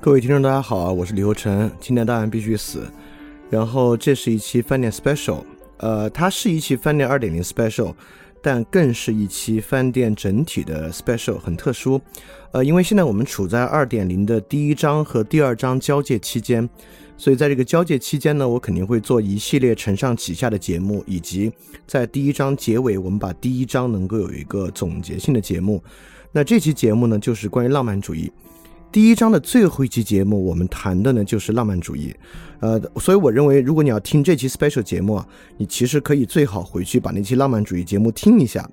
各位听众，大家好啊，我是李厚成。今天当然必须死。然后这是一期饭店 special，呃，它是一期饭店二点零 special，但更是一期饭店整体的 special，很特殊。呃，因为现在我们处在二点零的第一章和第二章交界期间，所以在这个交界期间呢，我肯定会做一系列承上启下的节目，以及在第一章结尾，我们把第一章能够有一个总结性的节目。那这期节目呢，就是关于浪漫主义。第一章的最后一期节目，我们谈的呢就是浪漫主义，呃，所以我认为，如果你要听这期 special 节目啊，你其实可以最好回去把那期浪漫主义节目听一下。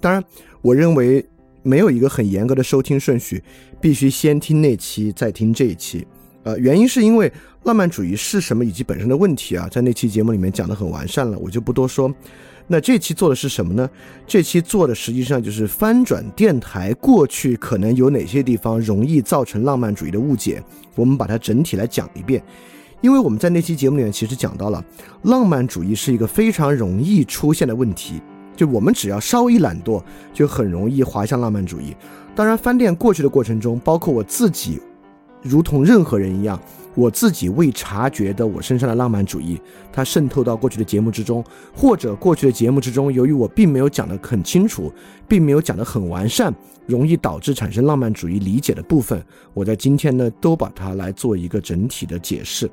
当然，我认为没有一个很严格的收听顺序，必须先听那期再听这一期。呃，原因是因为浪漫主义是什么以及本身的问题啊，在那期节目里面讲的很完善了，我就不多说。那这期做的是什么呢？这期做的实际上就是翻转电台过去可能有哪些地方容易造成浪漫主义的误解，我们把它整体来讲一遍。因为我们在那期节目里面其实讲到了，浪漫主义是一个非常容易出现的问题，就我们只要稍微懒惰，就很容易滑向浪漫主义。当然，翻店过去的过程中，包括我自己，如同任何人一样。我自己未察觉的我身上的浪漫主义，它渗透到过去的节目之中，或者过去的节目之中，由于我并没有讲得很清楚，并没有讲得很完善，容易导致产生浪漫主义理解的部分，我在今天呢都把它来做一个整体的解释。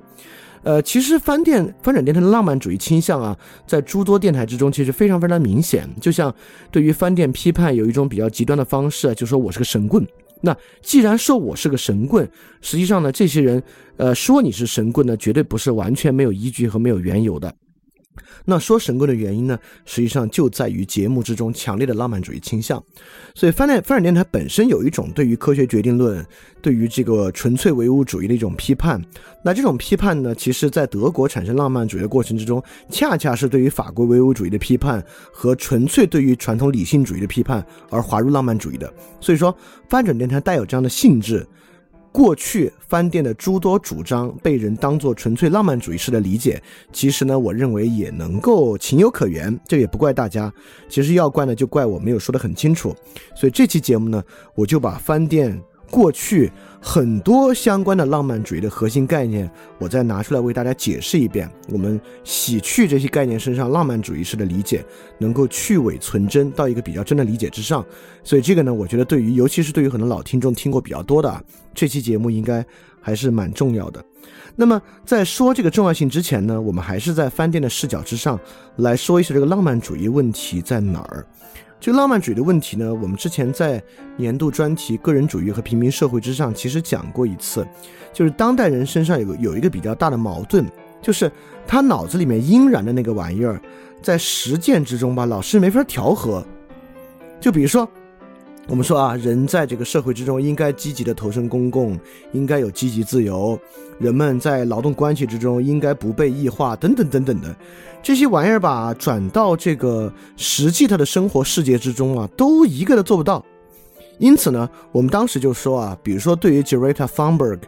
呃，其实翻电翻转电台的浪漫主义倾向啊，在诸多电台之中其实非常非常明显。就像对于翻电批判有一种比较极端的方式，就说我是个神棍。那既然说我是个神棍，实际上呢，这些人，呃，说你是神棍呢，绝对不是完全没有依据和没有缘由的。那说神棍的原因呢，实际上就在于节目之中强烈的浪漫主义倾向。所以，翻转翻转电台本身有一种对于科学决定论、对于这个纯粹唯物主义的一种批判。那这种批判呢，其实在德国产生浪漫主义的过程之中，恰恰是对于法国唯物主义的批判和纯粹对于传统理性主义的批判而滑入浪漫主义的。所以说，翻转电台带有这样的性质。过去饭店的诸多主张被人当作纯粹浪漫主义式的理解，其实呢，我认为也能够情有可原，这也不怪大家。其实要怪呢，就怪我没有说得很清楚。所以这期节目呢，我就把饭店。过去很多相关的浪漫主义的核心概念，我再拿出来为大家解释一遍。我们洗去这些概念身上浪漫主义式的理解，能够去伪存真，到一个比较真的理解之上。所以这个呢，我觉得对于尤其是对于很多老听众听过比较多的这期节目，应该还是蛮重要的。那么在说这个重要性之前呢，我们还是在饭店的视角之上来说一下这个浪漫主义问题在哪儿。就浪漫主义的问题呢，我们之前在年度专题“个人主义和平民社会”之上，其实讲过一次，就是当代人身上有个有一个比较大的矛盾，就是他脑子里面阴然的那个玩意儿，在实践之中吧，老是没法调和。就比如说。我们说啊，人在这个社会之中应该积极的投身公共，应该有积极自由。人们在劳动关系之中应该不被异化，等等等等的这些玩意儿吧，转到这个实际他的生活世界之中啊，都一个都做不到。因此呢，我们当时就说啊，比如说对于 Greta Thunberg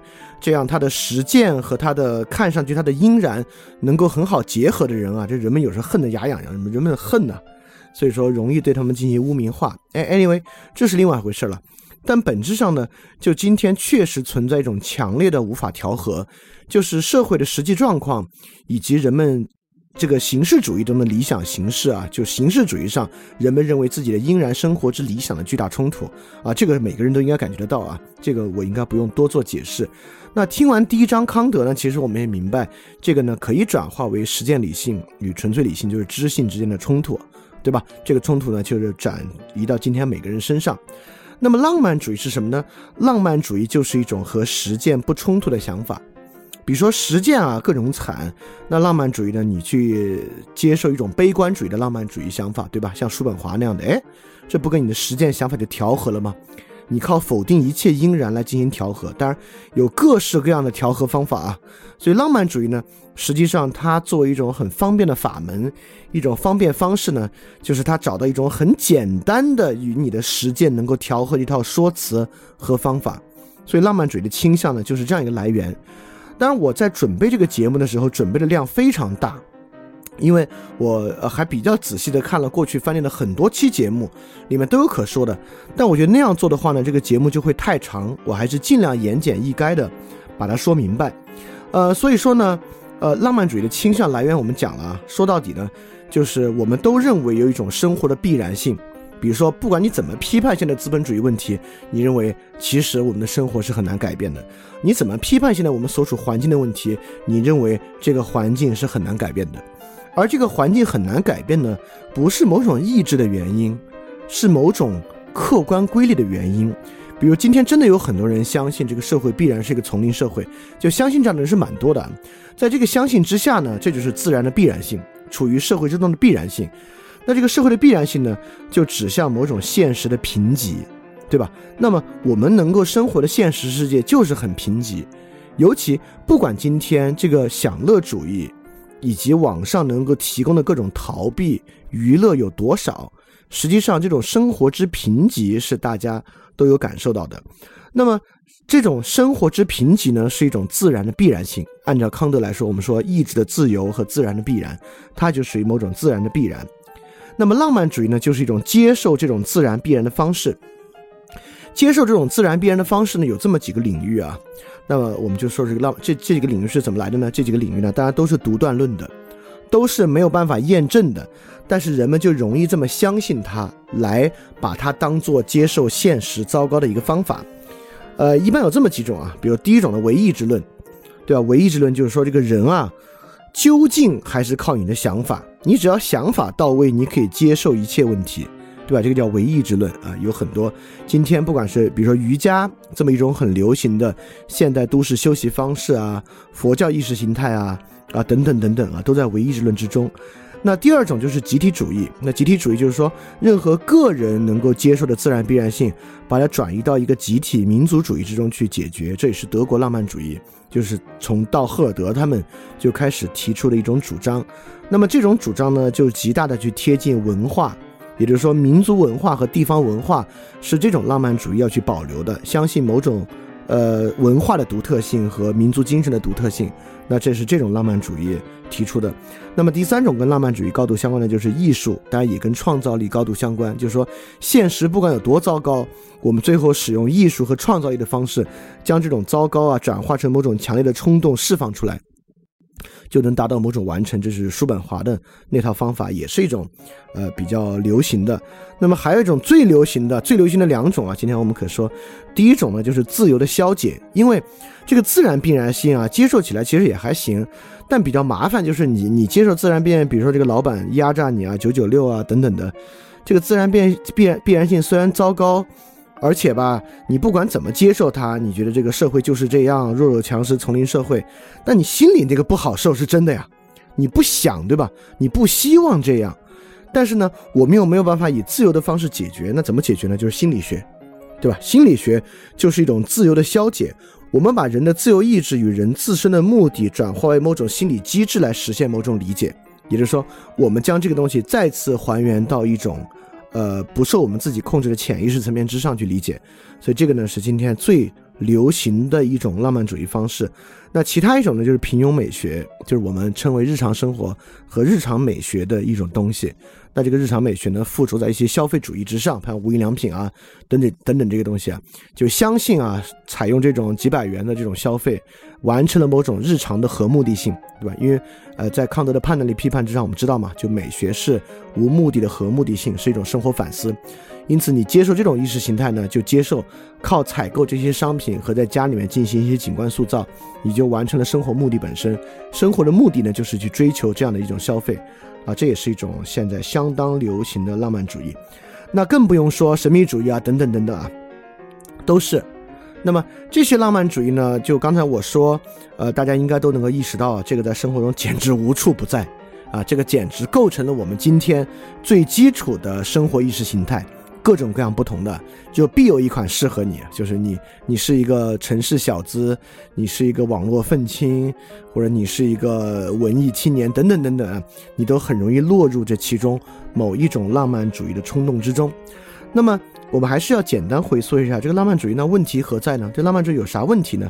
这样他的实践和他的看上去他的阴然能够很好结合的人啊，这人们有时候恨得牙痒痒，人们恨呢。所以说容易对他们进行污名化，哎，anyway，这是另外一回事了。但本质上呢，就今天确实存在一种强烈的无法调和，就是社会的实际状况以及人们这个形式主义中的理想形式啊，就形式主义上人们认为自己的应然生活之理想的巨大冲突啊，这个每个人都应该感觉得到啊，这个我应该不用多做解释。那听完第一章康德呢，其实我们也明白，这个呢可以转化为实践理性与纯粹理性，就是知性之间的冲突。对吧？这个冲突呢，就是转移到今天每个人身上。那么，浪漫主义是什么呢？浪漫主义就是一种和实践不冲突的想法。比如说，实践啊各种惨，那浪漫主义呢，你去接受一种悲观主义的浪漫主义想法，对吧？像叔本华那样的，哎，这不跟你的实践想法就调和了吗？你靠否定一切因然来进行调和，当然有各式各样的调和方法啊。所以浪漫主义呢，实际上它作为一种很方便的法门，一种方便方式呢，就是它找到一种很简单的与你的实践能够调和的一套说辞和方法。所以浪漫主义的倾向呢，就是这样一个来源。当然我在准备这个节目的时候，准备的量非常大。因为我还比较仔细的看了过去翻译的很多期节目，里面都有可说的，但我觉得那样做的话呢，这个节目就会太长，我还是尽量言简意赅的，把它说明白。呃，所以说呢，呃，浪漫主义的倾向来源我们讲了啊，说到底呢，就是我们都认为有一种生活的必然性。比如说，不管你怎么批判现在资本主义问题，你认为其实我们的生活是很难改变的。你怎么批判现在我们所处环境的问题，你认为这个环境是很难改变的。而这个环境很难改变呢，不是某种意志的原因，是某种客观规律的原因。比如今天真的有很多人相信这个社会必然是一个丛林社会，就相信这样的人是蛮多的。在这个相信之下呢，这就是自然的必然性，处于社会之中的必然性。那这个社会的必然性呢，就指向某种现实的贫瘠，对吧？那么我们能够生活的现实世界就是很贫瘠，尤其不管今天这个享乐主义以及网上能够提供的各种逃避娱乐有多少，实际上这种生活之贫瘠是大家。都有感受到的，那么这种生活之贫瘠呢，是一种自然的必然性。按照康德来说，我们说意志的自由和自然的必然，它就属于某种自然的必然。那么浪漫主义呢，就是一种接受这种自然必然的方式。接受这种自然必然的方式呢，有这么几个领域啊。那么我们就说这个浪这这几个领域是怎么来的呢？这几个领域呢，大家都是独断论的，都是没有办法验证的。但是人们就容易这么相信它，来把它当做接受现实糟糕的一个方法。呃，一般有这么几种啊，比如第一种的唯意志论，对吧？唯意志论就是说这个人啊，究竟还是靠你的想法，你只要想法到位，你可以接受一切问题，对吧？这个叫唯意志论啊，有很多今天不管是比如说瑜伽这么一种很流行的现代都市休息方式啊，佛教意识形态啊啊等等等等啊，都在唯意志论之中。那第二种就是集体主义。那集体主义就是说，任何个人能够接受的自然必然性，把它转移到一个集体民族主义之中去解决。这也是德国浪漫主义，就是从到赫尔德他们就开始提出的一种主张。那么这种主张呢，就极大的去贴近文化，也就是说，民族文化和地方文化是这种浪漫主义要去保留的，相信某种呃文化的独特性和民族精神的独特性。那这是这种浪漫主义提出的。那么第三种跟浪漫主义高度相关的就是艺术，当然也跟创造力高度相关。就是说，现实不管有多糟糕，我们最后使用艺术和创造力的方式，将这种糟糕啊转化成某种强烈的冲动释放出来。就能达到某种完成，这是叔本华的那套方法，也是一种，呃，比较流行的。那么还有一种最流行的、最流行的两种啊，今天我们可说，第一种呢就是自由的消解，因为这个自然必然性啊，接受起来其实也还行，但比较麻烦就是你你接受自然变，比如说这个老板压榨你啊，九九六啊等等的，这个自然变必然必然性虽然糟糕。而且吧，你不管怎么接受它，你觉得这个社会就是这样弱肉强食丛林社会，但你心里那个不好受是真的呀，你不想对吧？你不希望这样，但是呢，我们又没有办法以自由的方式解决，那怎么解决呢？就是心理学，对吧？心理学就是一种自由的消解，我们把人的自由意志与人自身的目的转化为某种心理机制来实现某种理解，也就是说，我们将这个东西再次还原到一种。呃，不受我们自己控制的潜意识层面之上去理解，所以这个呢是今天最流行的一种浪漫主义方式。那其他一种呢，就是平庸美学，就是我们称为日常生活和日常美学的一种东西。那这个日常美学呢，附着在一些消费主义之上，像无印良品啊等等等等这个东西啊，就相信啊，采用这种几百元的这种消费，完成了某种日常的和目的性，对吧？因为呃，在康德的判断力批判之上，我们知道嘛，就美学是无目的的和目的性，是一种生活反思。因此，你接受这种意识形态呢，就接受靠采购这些商品和在家里面进行一些景观塑造，你就完成了生活目的本身。生活的目的呢，就是去追求这样的一种消费。啊，这也是一种现在相当流行的浪漫主义，那更不用说神秘主义啊，等等等等啊，都是。那么这些浪漫主义呢，就刚才我说，呃，大家应该都能够意识到，这个在生活中简直无处不在啊，这个简直构成了我们今天最基础的生活意识形态。各种各样不同的，就必有一款适合你。就是你，你是一个城市小资，你是一个网络愤青，或者你是一个文艺青年，等等等等，你都很容易落入这其中某一种浪漫主义的冲动之中。那么，我们还是要简单回溯一下这个浪漫主义。那问题何在呢？这浪漫主义有啥问题呢？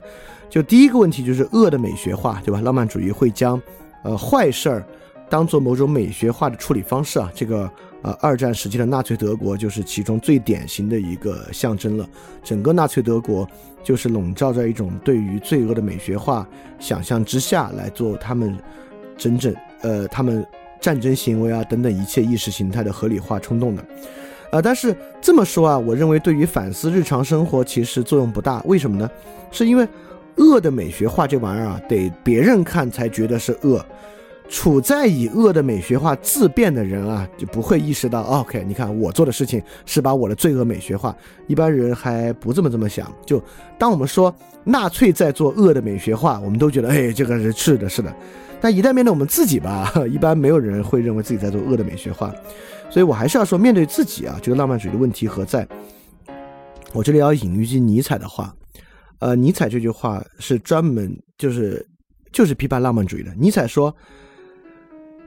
就第一个问题就是恶的美学化，对吧？浪漫主义会将呃坏事儿当做某种美学化的处理方式啊，这个。呃，二战时期的纳粹德国就是其中最典型的一个象征了。整个纳粹德国就是笼罩在一种对于罪恶的美学化想象之下来做他们真正呃他们战争行为啊等等一切意识形态的合理化冲动的。呃，但是这么说啊，我认为对于反思日常生活其实作用不大。为什么呢？是因为恶的美学化这玩意儿啊，得别人看才觉得是恶。处在以恶的美学化自辩的人啊，就不会意识到，OK，你看我做的事情是把我的罪恶美学化。一般人还不这么这么想。就当我们说纳粹在做恶的美学化，我们都觉得，哎，这个是是的，是的。但一旦面对我们自己吧，一般没有人会认为自己在做恶的美学化。所以我还是要说，面对自己啊，这个浪漫主义的问题何在？我这里要引一句尼采的话，呃，尼采这句话是专门就是就是批判浪漫主义的。尼采说。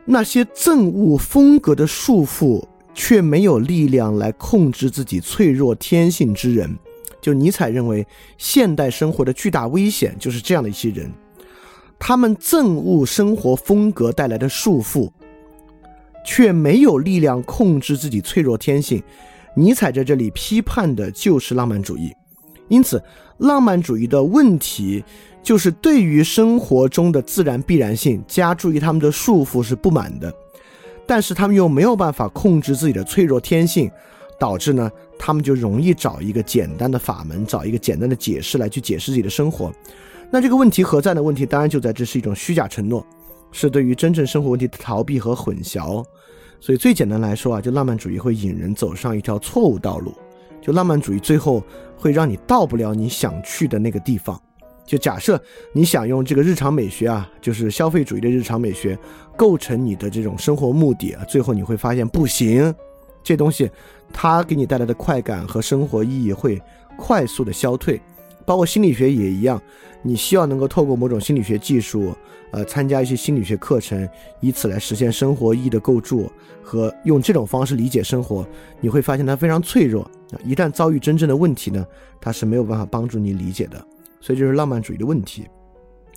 那些憎恶风格的束缚，却没有力量来控制自己脆弱天性之人，就尼采认为，现代生活的巨大危险就是这样的一些人，他们憎恶生活风格带来的束缚，却没有力量控制自己脆弱天性。尼采在这里批判的就是浪漫主义，因此，浪漫主义的问题。就是对于生活中的自然必然性加注于他们的束缚是不满的，但是他们又没有办法控制自己的脆弱天性，导致呢，他们就容易找一个简单的法门，找一个简单的解释来去解释自己的生活。那这个问题何在的问题，当然就在这是一种虚假承诺，是对于真正生活问题的逃避和混淆。所以最简单来说啊，就浪漫主义会引人走上一条错误道路，就浪漫主义最后会让你到不了你想去的那个地方。就假设你想用这个日常美学啊，就是消费主义的日常美学，构成你的这种生活目的啊，最后你会发现不行，这东西它给你带来的快感和生活意义会快速的消退。包括心理学也一样，你希望能够透过某种心理学技术，呃，参加一些心理学课程，以此来实现生活意义的构筑和用这种方式理解生活，你会发现它非常脆弱，一旦遭遇真正的问题呢，它是没有办法帮助你理解的。所以就是浪漫主义的问题，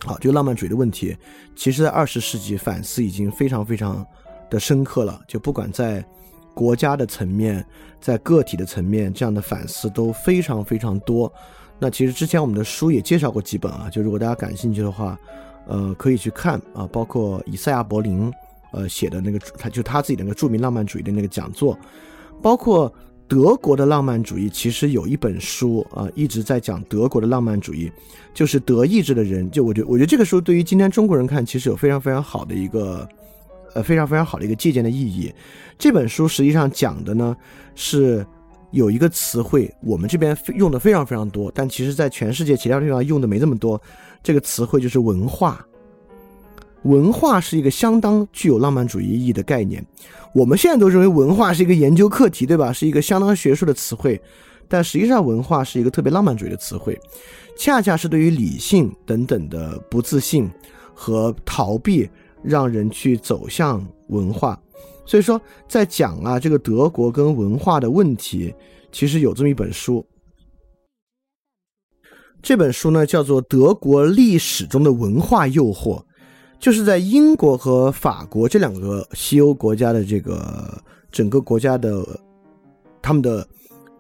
好，就浪漫主义的问题，其实在二十世纪反思已经非常非常的深刻了。就不管在国家的层面，在个体的层面，这样的反思都非常非常多。那其实之前我们的书也介绍过几本啊，就如果大家感兴趣的话，呃，可以去看啊，包括以赛亚·柏林呃写的那个，他就他自己的那个著名浪漫主义的那个讲座，包括。德国的浪漫主义其实有一本书啊，一直在讲德国的浪漫主义，就是德意志的人。就我觉得，我觉得这个书对于今天中国人看，其实有非常非常好的一个，呃，非常非常好的一个借鉴的意义。这本书实际上讲的呢，是有一个词汇，我们这边用的非常非常多，但其实在全世界其他地方用的没这么多。这个词汇就是文化。文化是一个相当具有浪漫主义意义的概念。我们现在都认为文化是一个研究课题，对吧？是一个相当学术的词汇。但实际上，文化是一个特别浪漫主义的词汇，恰恰是对于理性等等的不自信和逃避，让人去走向文化。所以说，在讲啊这个德国跟文化的问题，其实有这么一本书。这本书呢，叫做《德国历史中的文化诱惑》。就是在英国和法国这两个西欧国家的这个整个国家的他们的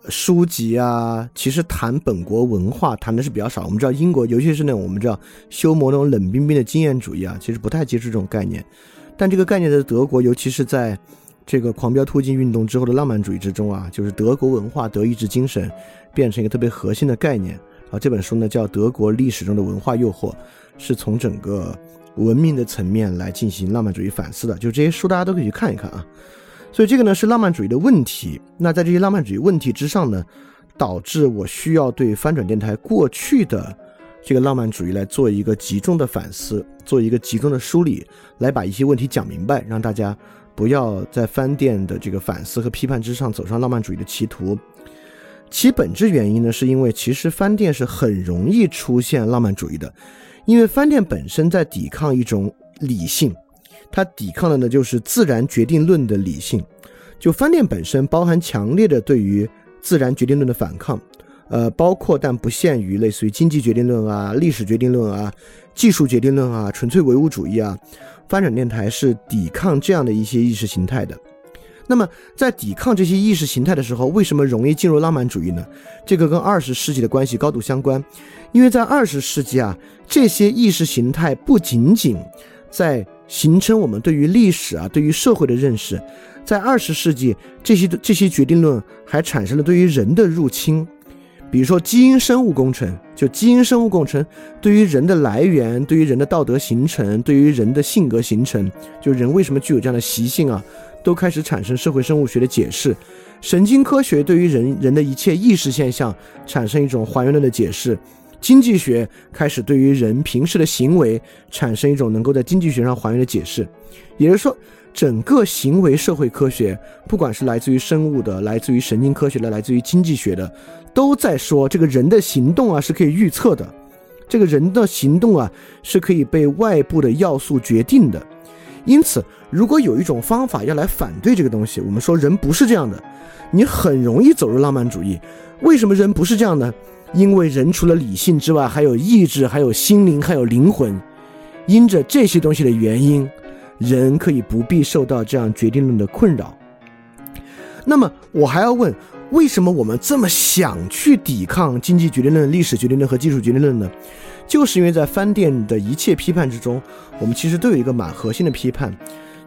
书籍啊，其实谈本国文化谈的是比较少。我们知道英国，尤其是那种我们知道修谟那种冷冰冰的经验主义啊，其实不太接触这种概念。但这个概念在德国，尤其是在这个狂飙突进运动之后的浪漫主义之中啊，就是德国文化、德意志精神变成一个特别核心的概念啊。这本书呢叫《德国历史中的文化诱惑》，是从整个。文明的层面来进行浪漫主义反思的，就这些书大家都可以去看一看啊。所以这个呢是浪漫主义的问题。那在这些浪漫主义问题之上呢，导致我需要对翻转电台过去的这个浪漫主义来做一个集中的反思，做一个集中的梳理，来把一些问题讲明白，让大家不要在翻店的这个反思和批判之上走上浪漫主义的歧途。其本质原因呢，是因为其实翻店是很容易出现浪漫主义的。因为翻店本身在抵抗一种理性，它抵抗的呢就是自然决定论的理性。就翻店本身包含强烈的对于自然决定论的反抗，呃，包括但不限于类似于经济决定论啊、历史决定论啊、技术决定论啊、纯粹唯物主义啊。发展电台是抵抗这样的一些意识形态的。那么在抵抗这些意识形态的时候，为什么容易进入浪漫主义呢？这个跟二十世纪的关系高度相关，因为在二十世纪啊，这些意识形态不仅仅在形成我们对于历史啊、对于社会的认识，在二十世纪，这些这些决定论还产生了对于人的入侵。比如说基因生物工程，就基因生物工程对于人的来源、对于人的道德形成、对于人的性格形成，就人为什么具有这样的习性啊，都开始产生社会生物学的解释。神经科学对于人人的一切意识现象产生一种还原论的解释。经济学开始对于人平时的行为产生一种能够在经济学上还原的解释。也就是说。整个行为社会科学，不管是来自于生物的、来自于神经科学的、来自于经济学的，都在说这个人的行动啊是可以预测的，这个人的行动啊是可以被外部的要素决定的。因此，如果有一种方法要来反对这个东西，我们说人不是这样的，你很容易走入浪漫主义。为什么人不是这样呢？因为人除了理性之外，还有意志，还有心灵，还有灵魂。因着这些东西的原因。人可以不必受到这样决定论的困扰。那么，我还要问，为什么我们这么想去抵抗经济决定论、历史决定论和技术决定论呢？就是因为在翻店的一切批判之中，我们其实都有一个蛮核心的批判，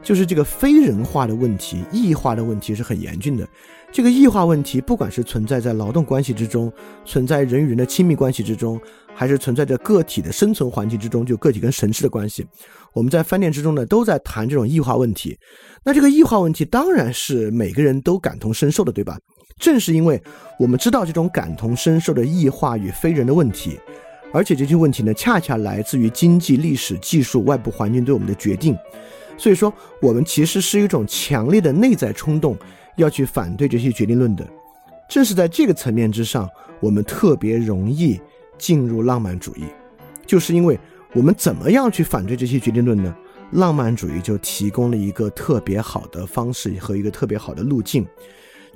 就是这个非人化的问题、异化的问题是很严峻的。这个异化问题，不管是存在在劳动关系之中，存在人与人的亲密关系之中，还是存在着个体的生存环境之中，就个体跟神识的关系。我们在饭店之中呢，都在谈这种异化问题。那这个异化问题当然是每个人都感同身受的，对吧？正是因为我们知道这种感同身受的异化与非人的问题，而且这些问题呢，恰恰来自于经济、历史、技术、外部环境对我们的决定。所以说，我们其实是一种强烈的内在冲动，要去反对这些决定论的。正是在这个层面之上，我们特别容易进入浪漫主义，就是因为。我们怎么样去反对这些决定论呢？浪漫主义就提供了一个特别好的方式和一个特别好的路径。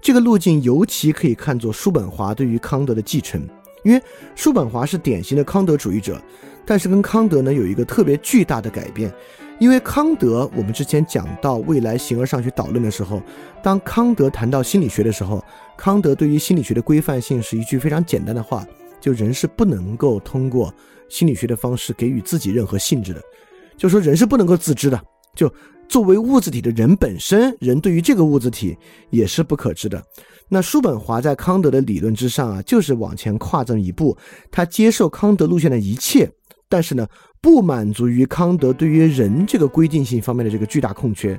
这个路径尤其可以看作叔本华对于康德的继承，因为叔本华是典型的康德主义者，但是跟康德呢有一个特别巨大的改变。因为康德，我们之前讲到未来形而上学导论的时候，当康德谈到心理学的时候，康德对于心理学的规范性是一句非常简单的话：就人是不能够通过。心理学的方式给予自己任何性质的，就说人是不能够自知的。就作为物质体的人本身，人对于这个物质体也是不可知的。那叔本华在康德的理论之上啊，就是往前跨这么一步，他接受康德路线的一切，但是呢，不满足于康德对于人这个规定性方面的这个巨大空缺。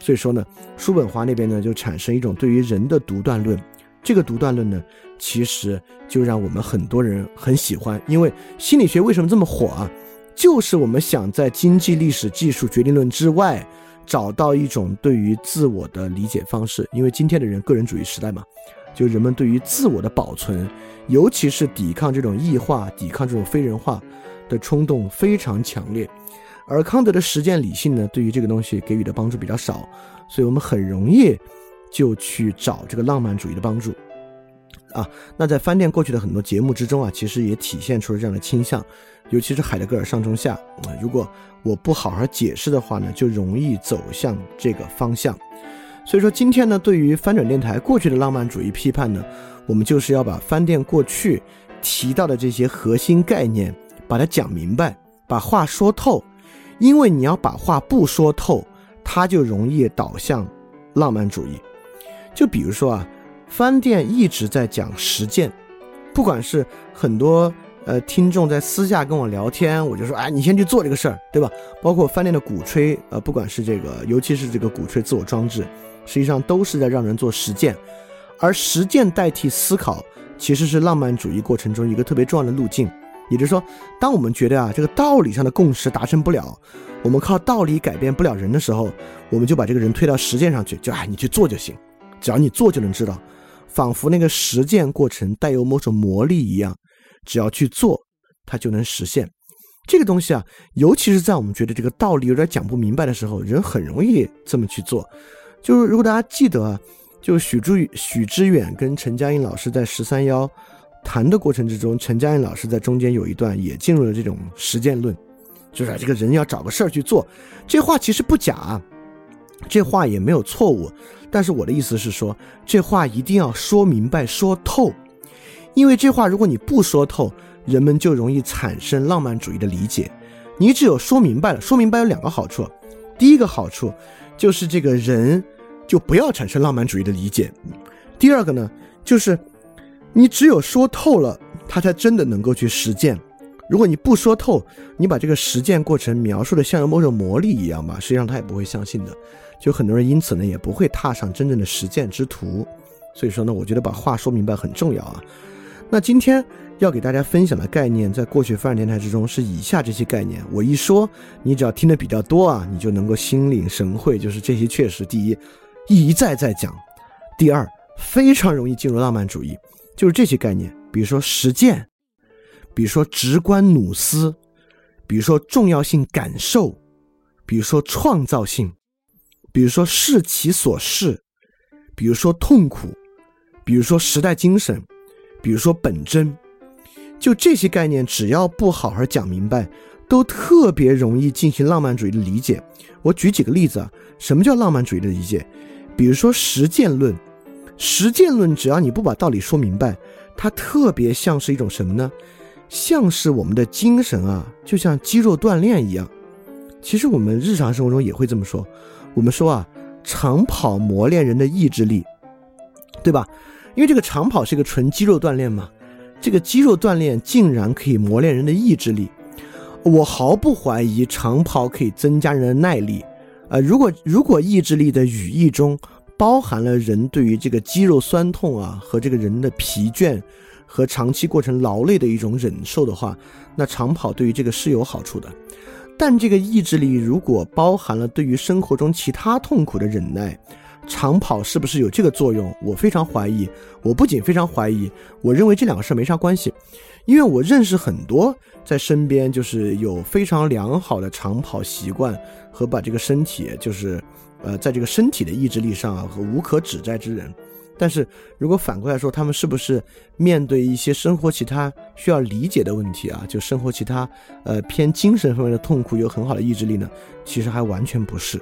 所以说呢，叔本华那边呢就产生一种对于人的独断论。这个独断论呢，其实就让我们很多人很喜欢，因为心理学为什么这么火啊？就是我们想在经济、历史、技术、决定论之外，找到一种对于自我的理解方式。因为今天的人个人主义时代嘛，就人们对于自我的保存，尤其是抵抗这种异化、抵抗这种非人化的冲动非常强烈。而康德的实践理性呢，对于这个东西给予的帮助比较少，所以我们很容易。就去找这个浪漫主义的帮助，啊，那在翻店过去的很多节目之中啊，其实也体现出了这样的倾向，尤其是海德格尔上中下啊，如果我不好好解释的话呢，就容易走向这个方向。所以说今天呢，对于翻转电台过去的浪漫主义批判呢，我们就是要把翻店过去提到的这些核心概念，把它讲明白，把话说透，因为你要把话不说透，它就容易导向浪漫主义。就比如说啊，饭店一直在讲实践，不管是很多呃听众在私下跟我聊天，我就说，哎，你先去做这个事儿，对吧？包括饭店的鼓吹，呃，不管是这个，尤其是这个鼓吹自我装置，实际上都是在让人做实践，而实践代替思考，其实是浪漫主义过程中一个特别重要的路径。也就是说，当我们觉得啊，这个道理上的共识达成不了，我们靠道理改变不了人的时候，我们就把这个人推到实践上去，就哎，你去做就行。只要你做就能知道，仿佛那个实践过程带有某种魔力一样，只要去做，它就能实现。这个东西啊，尤其是在我们觉得这个道理有点讲不明白的时候，人很容易这么去做。就是如果大家记得啊，就许志许知远跟陈嘉映老师在十三幺谈的过程之中，陈嘉映老师在中间有一段也进入了这种实践论，就是这个人要找个事儿去做。这话其实不假。这话也没有错误，但是我的意思是说，这话一定要说明白、说透，因为这话如果你不说透，人们就容易产生浪漫主义的理解。你只有说明白了，说明白有两个好处，第一个好处就是这个人就不要产生浪漫主义的理解，第二个呢，就是你只有说透了，他才真的能够去实践。如果你不说透，你把这个实践过程描述的像有某种魔力一样吧，实际上他也不会相信的。就很多人因此呢，也不会踏上真正的实践之途。所以说呢，我觉得把话说明白很重要啊。那今天要给大家分享的概念，在过去发展电台之中是以下这些概念。我一说，你只要听的比较多啊，你就能够心领神会。就是这些确实，第一，一再再讲；第二，非常容易进入浪漫主义。就是这些概念，比如说实践。比如说直观努思，比如说重要性感受，比如说创造性，比如说视其所视，比如说痛苦，比如说时代精神，比如说本真，就这些概念，只要不好好讲明白，都特别容易进行浪漫主义的理解。我举几个例子啊，什么叫浪漫主义的理解？比如说实践论，实践论只要你不把道理说明白，它特别像是一种什么呢？像是我们的精神啊，就像肌肉锻炼一样。其实我们日常生活中也会这么说。我们说啊，长跑磨练人的意志力，对吧？因为这个长跑是一个纯肌肉锻炼嘛。这个肌肉锻炼竟然可以磨练人的意志力，我毫不怀疑长跑可以增加人的耐力。呃，如果如果意志力的语义中包含了人对于这个肌肉酸痛啊和这个人的疲倦。和长期过程劳累的一种忍受的话，那长跑对于这个是有好处的。但这个意志力如果包含了对于生活中其他痛苦的忍耐，长跑是不是有这个作用？我非常怀疑。我不仅非常怀疑，我认为这两个事儿没啥关系。因为我认识很多在身边就是有非常良好的长跑习惯和把这个身体就是呃在这个身体的意志力上啊和无可指摘之人。但是如果反过来说，他们是不是面对一些生活其他需要理解的问题啊？就生活其他呃偏精神方面的痛苦有很好的意志力呢？其实还完全不是，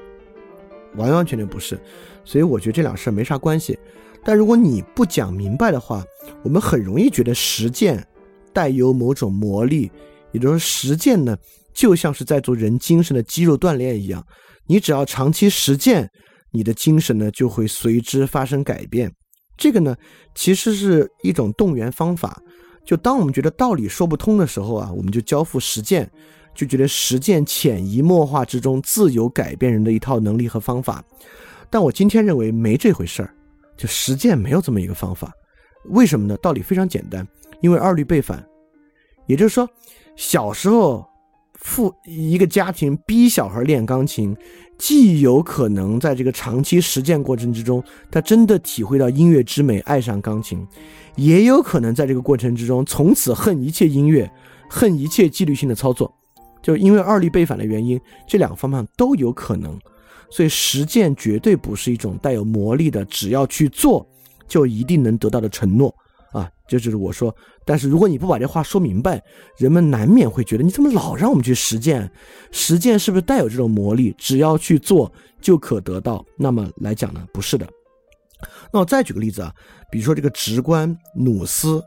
完完全全不是。所以我觉得这两事儿没啥关系。但如果你不讲明白的话，我们很容易觉得实践带有某种魔力，也就是说实践呢就像是在做人精神的肌肉锻炼一样，你只要长期实践，你的精神呢就会随之发生改变。这个呢，其实是一种动员方法。就当我们觉得道理说不通的时候啊，我们就交付实践，就觉得实践潜移默化之中自有改变人的一套能力和方法。但我今天认为没这回事儿，就实践没有这么一个方法。为什么呢？道理非常简单，因为二律背反。也就是说，小时候。父一个家庭逼小孩练钢琴，既有可能在这个长期实践过程之中，他真的体会到音乐之美，爱上钢琴，也有可能在这个过程之中，从此恨一切音乐，恨一切纪律性的操作。就因为二律背反的原因，这两个方向都有可能。所以实践绝对不是一种带有魔力的，只要去做就一定能得到的承诺。啊，这就是我说。但是如果你不把这话说明白，人们难免会觉得你怎么老让我们去实践？实践是不是带有这种魔力？只要去做就可得到？那么来讲呢，不是的。那我再举个例子啊，比如说这个直观努斯，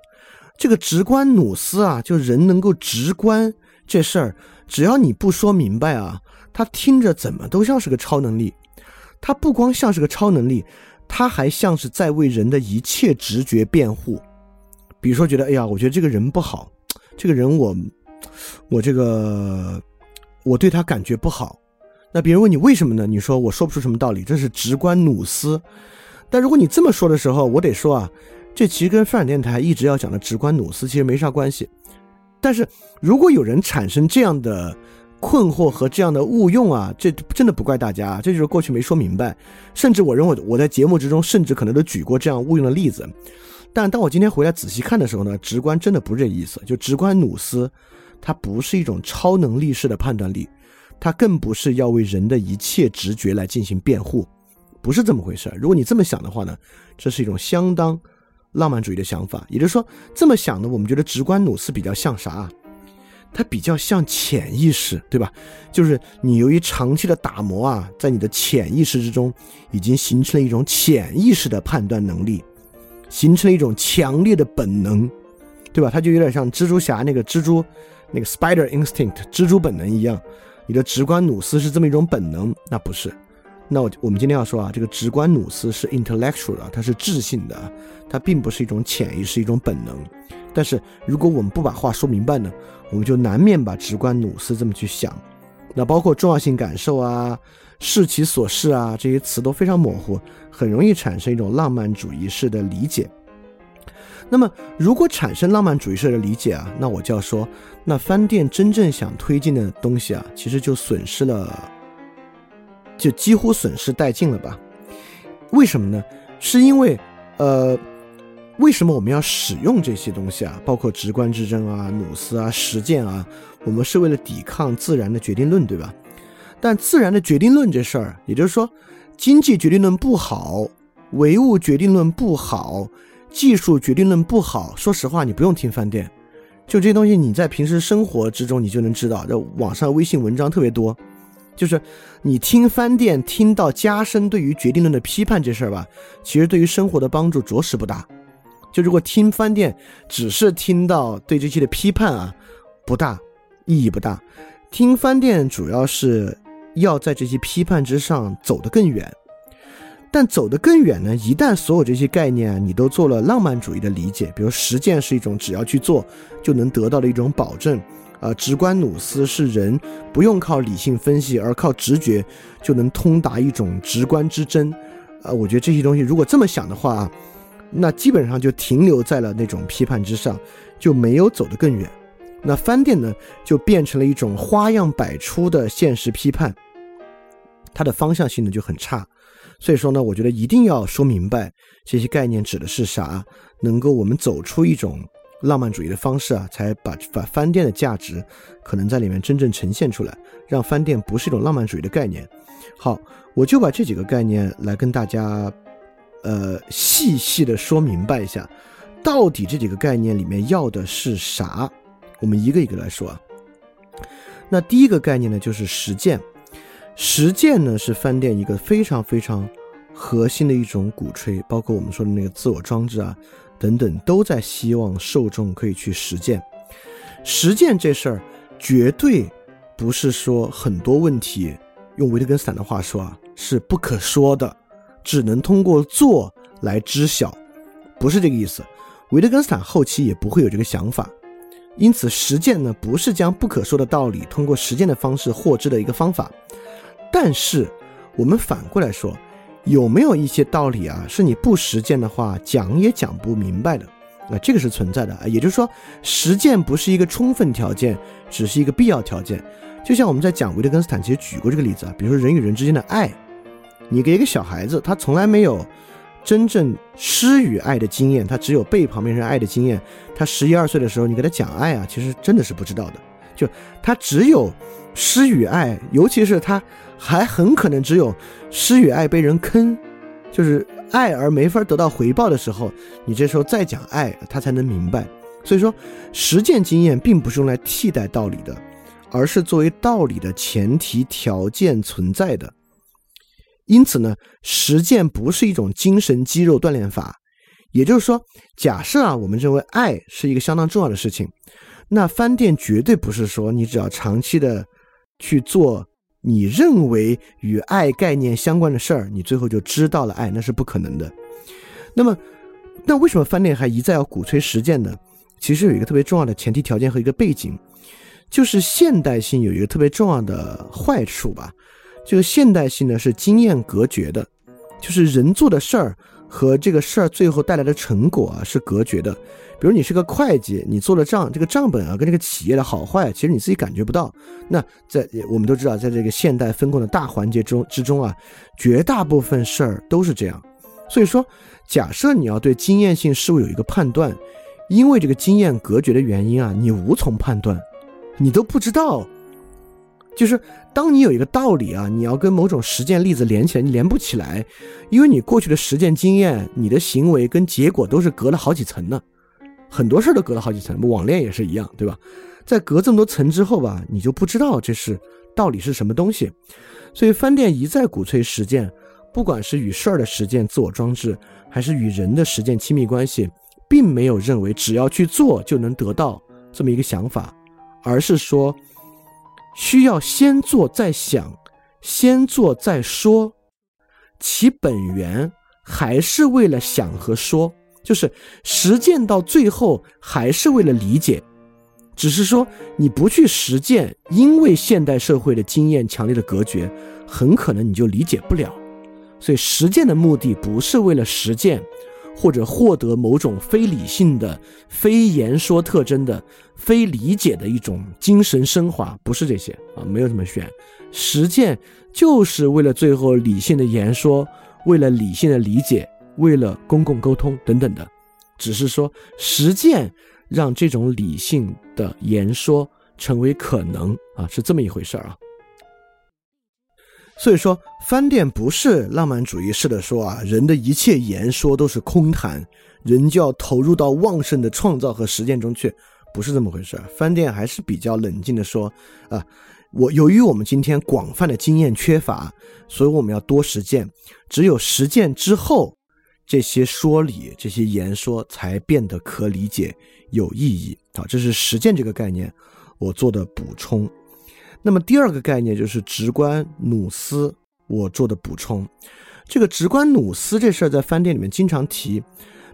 这个直观努斯啊，就人能够直观这事儿，只要你不说明白啊，他听着怎么都像是个超能力。他不光像是个超能力，他还像是在为人的一切直觉辩护。比如说，觉得哎呀，我觉得这个人不好，这个人我，我这个我对他感觉不好。那别人问你为什么呢？你说我说不出什么道理，这是直观努斯。但如果你这么说的时候，我得说啊，这其实跟泛电台一直要讲的直观努斯其实没啥关系。但是如果有人产生这样的困惑和这样的误用啊，这真的不怪大家，这就是过去没说明白。甚至我认为我在节目之中甚至可能都举过这样误用的例子。但当我今天回来仔细看的时候呢，直观真的不是这意思。就直观努斯，它不是一种超能力式的判断力，它更不是要为人的一切直觉来进行辩护，不是这么回事。如果你这么想的话呢，这是一种相当浪漫主义的想法。也就是说，这么想呢，我们觉得直观努斯比较像啥？它比较像潜意识，对吧？就是你由于长期的打磨啊，在你的潜意识之中，已经形成了一种潜意识的判断能力，形成了一种强烈的本能，对吧？它就有点像蜘蛛侠那个蜘蛛，那个 spider instinct 蜘蛛本能一样。你的直观努斯是这么一种本能，那不是。那我我们今天要说啊，这个直观努斯是 intellectual 的，它是智性的，它并不是一种潜意识，一种本能。但是如果我们不把话说明白呢，我们就难免把直观努斯这么去想。那包括重要性感受啊、视其所视啊这些词都非常模糊，很容易产生一种浪漫主义式的理解。那么如果产生浪漫主义式的理解啊，那我就要说，那饭店真正想推进的东西啊，其实就损失了。就几乎损失殆尽了吧？为什么呢？是因为，呃，为什么我们要使用这些东西啊？包括直观之争啊、努斯啊、实践啊，我们是为了抵抗自然的决定论，对吧？但自然的决定论这事儿，也就是说，经济决定论不好，唯物决定论不好，技术决定论不好。说实话，你不用听饭店，就这些东西，你在平时生活之中你就能知道。这网上微信文章特别多。就是你听翻店听到加深对于决定论的批判这事儿吧，其实对于生活的帮助着实不大。就如果听翻店只是听到对这些的批判啊，不大意义不大。听翻店主要是要在这些批判之上走得更远，但走得更远呢，一旦所有这些概念啊你都做了浪漫主义的理解，比如实践是一种只要去做就能得到的一种保证。呃，直观努斯是人不用靠理性分析，而靠直觉就能通达一种直观之真。呃，我觉得这些东西如果这么想的话，那基本上就停留在了那种批判之上，就没有走得更远。那翻店呢，就变成了一种花样百出的现实批判，它的方向性呢就很差。所以说呢，我觉得一定要说明白这些概念指的是啥，能够我们走出一种。浪漫主义的方式啊，才把把饭店的价值可能在里面真正呈现出来，让饭店不是一种浪漫主义的概念。好，我就把这几个概念来跟大家，呃，细细的说明白一下，到底这几个概念里面要的是啥？我们一个一个来说啊。那第一个概念呢，就是实践。实践呢，是饭店一个非常非常核心的一种鼓吹，包括我们说的那个自我装置啊。等等，都在希望受众可以去实践。实践这事儿，绝对不是说很多问题，用维特根斯坦的话说啊，是不可说的，只能通过做来知晓，不是这个意思。维特根斯坦后期也不会有这个想法。因此，实践呢，不是将不可说的道理通过实践的方式获知的一个方法。但是，我们反过来说。有没有一些道理啊，是你不实践的话讲也讲不明白的？啊，这个是存在的啊。也就是说，实践不是一个充分条件，只是一个必要条件。就像我们在讲维特根斯坦其实举过这个例子啊，比如说人与人之间的爱，你给一个小孩子，他从来没有真正施与爱的经验，他只有被旁边人爱的经验。他十一二岁的时候，你给他讲爱啊，其实真的是不知道的。就他只有施与爱，尤其是他。还很可能只有施与爱被人坑，就是爱而没法得到回报的时候，你这时候再讲爱，他才能明白。所以说，实践经验并不是用来替代道理的，而是作为道理的前提条件存在的。因此呢，实践不是一种精神肌肉锻炼法。也就是说，假设啊，我们认为爱是一个相当重要的事情，那翻店绝对不是说你只要长期的去做。你认为与爱概念相关的事儿，你最后就知道了爱，那是不可能的。那么，那为什么饭店还一再要鼓吹实践呢？其实有一个特别重要的前提条件和一个背景，就是现代性有一个特别重要的坏处吧。这个现代性呢是经验隔绝的，就是人做的事儿。和这个事儿最后带来的成果啊是隔绝的，比如你是个会计，你做了账，这个账本啊跟这个企业的好坏，其实你自己感觉不到。那在我们都知道，在这个现代分工的大环节中之中啊，绝大部分事儿都是这样。所以说，假设你要对经验性事物有一个判断，因为这个经验隔绝的原因啊，你无从判断，你都不知道。就是当你有一个道理啊，你要跟某种实践例子连起来，你连不起来，因为你过去的实践经验，你的行为跟结果都是隔了好几层的，很多事儿都隔了好几层，网恋也是一样，对吧？在隔这么多层之后吧，你就不知道这是到底是什么东西。所以饭店一再鼓吹实践，不管是与事儿的实践自我装置，还是与人的实践亲密关系，并没有认为只要去做就能得到这么一个想法，而是说需要先做再想，先做再说，其本源还是为了想和说，就是实践到最后还是为了理解。只是说你不去实践，因为现代社会的经验强烈的隔绝，很可能你就理解不了。所以实践的目的不是为了实践，或者获得某种非理性的、非言说特征的、非理解的一种精神升华，不是这些啊，没有这么选。实践就是为了最后理性的言说，为了理性的理解，为了公共沟通等等的。只是说实践。让这种理性的言说成为可能啊，是这么一回事儿啊。所以说，翻店不是浪漫主义式的说啊，人的一切言说都是空谈，人就要投入到旺盛的创造和实践中去，不是这么回事儿。翻店还是比较冷静的说啊，我由于我们今天广泛的经验缺乏，所以我们要多实践，只有实践之后。这些说理，这些言说才变得可理解、有意义啊！这是实践这个概念，我做的补充。那么第二个概念就是直观努斯，我做的补充。这个直观努斯这事儿在饭店里面经常提，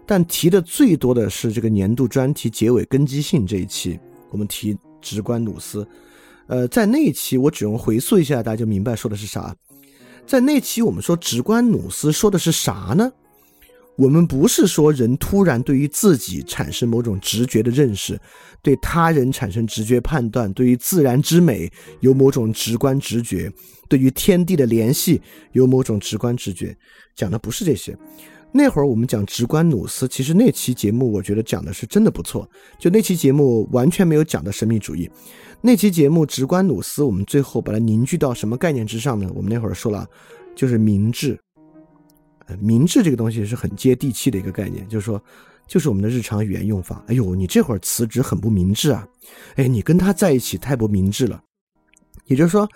但提的最多的是这个年度专题结尾根基性这一期，我们提直观努斯。呃，在那一期我只用回溯一下，大家就明白说的是啥。在那期我们说直观努斯说的是啥呢？我们不是说人突然对于自己产生某种直觉的认识，对他人产生直觉判断，对于自然之美有某种直观直觉，对于天地的联系有某种直观直觉，讲的不是这些。那会儿我们讲直观努斯，其实那期节目我觉得讲的是真的不错。就那期节目完全没有讲的神秘主义，那期节目直观努斯，我们最后把它凝聚到什么概念之上呢？我们那会儿说了，就是明智。明智这个东西是很接地气的一个概念，就是说，就是我们的日常语言用法。哎呦，你这会儿辞职很不明智啊！哎，你跟他在一起太不明智了。也就是说，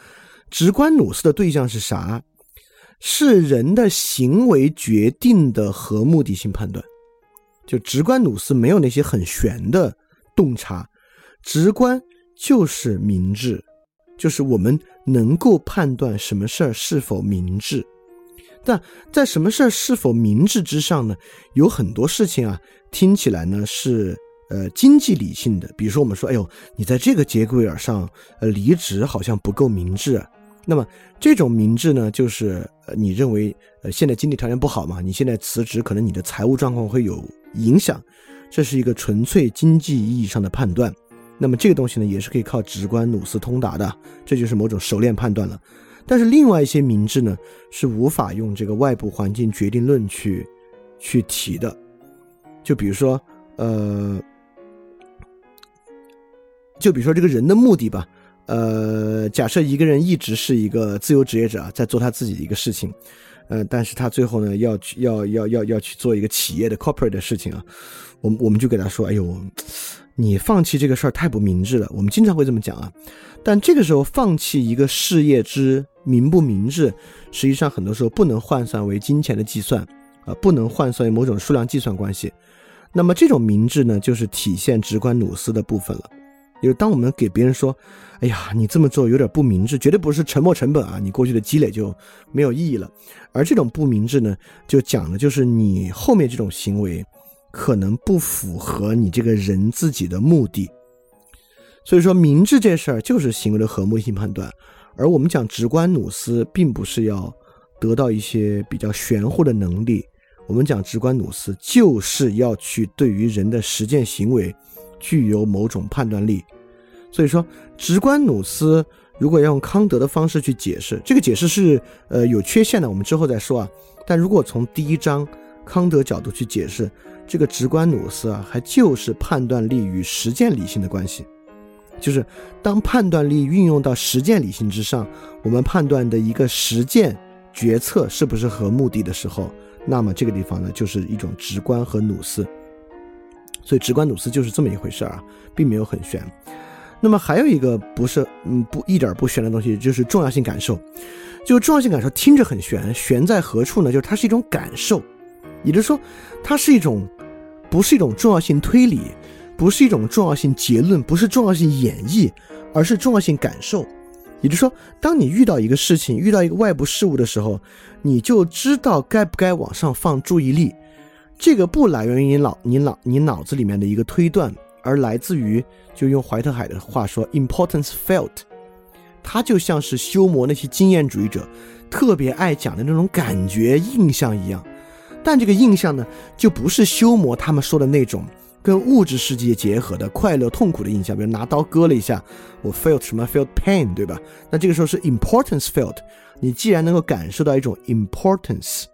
直观努斯的对象是啥？是人的行为决定的和目的性判断。就直观努斯没有那些很玄的洞察，直观就是明智，就是我们能够判断什么事儿是否明智。但在什么事儿是否明智之上呢？有很多事情啊，听起来呢是呃经济理性的。比如说我们说，哎呦，你在这个节骨眼上呃离职好像不够明智。那么这种明智呢，就是呃你认为呃现在经济条件不好嘛，你现在辞职可能你的财务状况会有影响，这是一个纯粹经济意义上的判断。那么这个东西呢，也是可以靠直观努斯通达的，这就是某种熟练判断了。但是另外一些明智呢，是无法用这个外部环境决定论去去提的。就比如说，呃，就比如说这个人的目的吧。呃，假设一个人一直是一个自由职业者，在做他自己的一个事情，呃，但是他最后呢，要去要要要要去做一个企业的 corporate 的事情啊，我们我们就给他说，哎呦。你放弃这个事儿太不明智了，我们经常会这么讲啊。但这个时候放弃一个事业之明不明智，实际上很多时候不能换算为金钱的计算啊，不能换算为某种数量计算关系。那么这种明智呢，就是体现直观努斯的部分了。因为当我们给别人说，哎呀，你这么做有点不明智，绝对不是沉没成本啊，你过去的积累就没有意义了。而这种不明智呢，就讲的就是你后面这种行为。可能不符合你这个人自己的目的，所以说明智这事儿就是行为的和睦性判断，而我们讲直观努斯，并不是要得到一些比较玄乎的能力，我们讲直观努斯就是要去对于人的实践行为具有某种判断力，所以说直观努斯如果要用康德的方式去解释，这个解释是呃有缺陷的，我们之后再说啊，但如果从第一章康德角度去解释。这个直观努斯啊，还就是判断力与实践理性的关系，就是当判断力运用到实践理性之上，我们判断的一个实践决策是不是和目的的时候，那么这个地方呢，就是一种直观和努斯。所以直观努斯就是这么一回事儿啊，并没有很玄。那么还有一个不是嗯不一点不玄的东西，就是重要性感受。就重要性感受听着很玄，玄在何处呢？就是它是一种感受，也就是说，它是一种不是一种重要性推理，不是一种重要性结论，不是重要性演绎，而是重要性感受。也就是说，当你遇到一个事情，遇到一个外部事物的时候，你就知道该不该往上放注意力。这个不来源于你脑你脑你脑子里面的一个推断，而来自于就用怀特海的话说，importance felt。它就像是修魔那些经验主义者特别爱讲的那种感觉印象一样，但这个印象呢，就不是修魔他们说的那种跟物质世界结合的快乐痛苦的印象，比如拿刀割了一下，我 felt 什么 felt pain，对吧？那这个时候是 importance felt，你既然能够感受到一种 importance，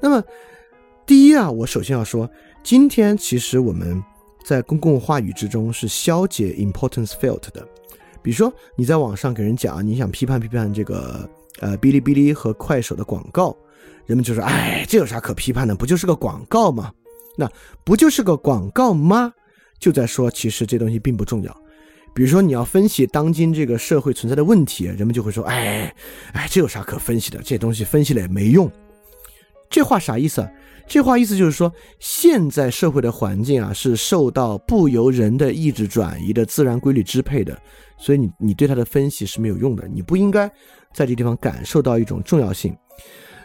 那么第一啊，我首先要说，今天其实我们在公共话语之中是消解 importance felt 的。比如说，你在网上给人讲，你想批判批判这个呃哔哩哔哩和快手的广告，人们就说：“哎，这有啥可批判的？不就是个广告吗？那不就是个广告吗？”就在说，其实这东西并不重要。比如说，你要分析当今这个社会存在的问题，人们就会说：“哎，哎，这有啥可分析的？这东西分析了也没用。”这话啥意思啊？这话意思就是说，现在社会的环境啊，是受到不由人的意志转移的自然规律支配的。所以你你对它的分析是没有用的，你不应该在这地方感受到一种重要性。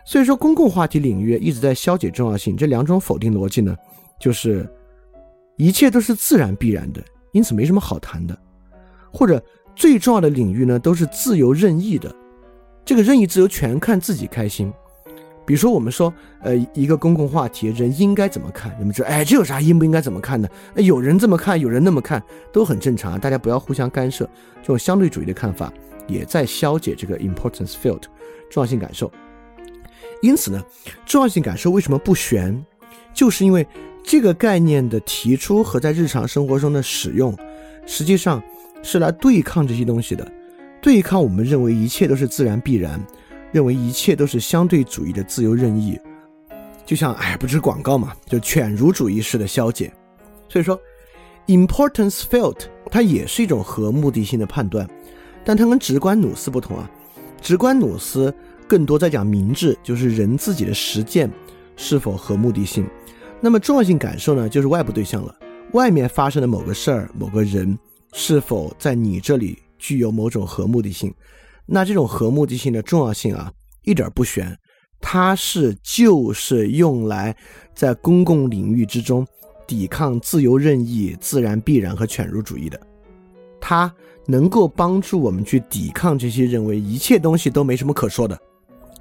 所以说，公共话题领域一直在消解重要性。这两种否定逻辑呢，就是一切都是自然必然的，因此没什么好谈的；或者最重要的领域呢，都是自由任意的，这个任意自由全看自己开心。比如说，我们说，呃，一个公共话题，人应该怎么看？人们说，哎，这有啥应不应该怎么看的？有人这么看，有人那么看，都很正常啊。大家不要互相干涉。这种相对主义的看法，也在消解这个 importance felt 重要性感受。因此呢，重要性感受为什么不悬？就是因为这个概念的提出和在日常生活中的使用，实际上是来对抗这些东西的，对抗我们认为一切都是自然必然。认为一切都是相对主义的自由任意，就像哎，不是广告嘛，就犬儒主义式的消解。所以说，importance felt 它也是一种合目的性的判断，但它跟直观努斯不同啊。直观努斯更多在讲明智，就是人自己的实践是否合目的性。那么重要性感受呢，就是外部对象了，外面发生的某个事儿、某个人是否在你这里具有某种合目的性。那这种和目的性的重要性啊，一点不悬，它是就是用来在公共领域之中抵抗自由任意、自然必然和犬儒主义的，它能够帮助我们去抵抗这些认为一切东西都没什么可说的，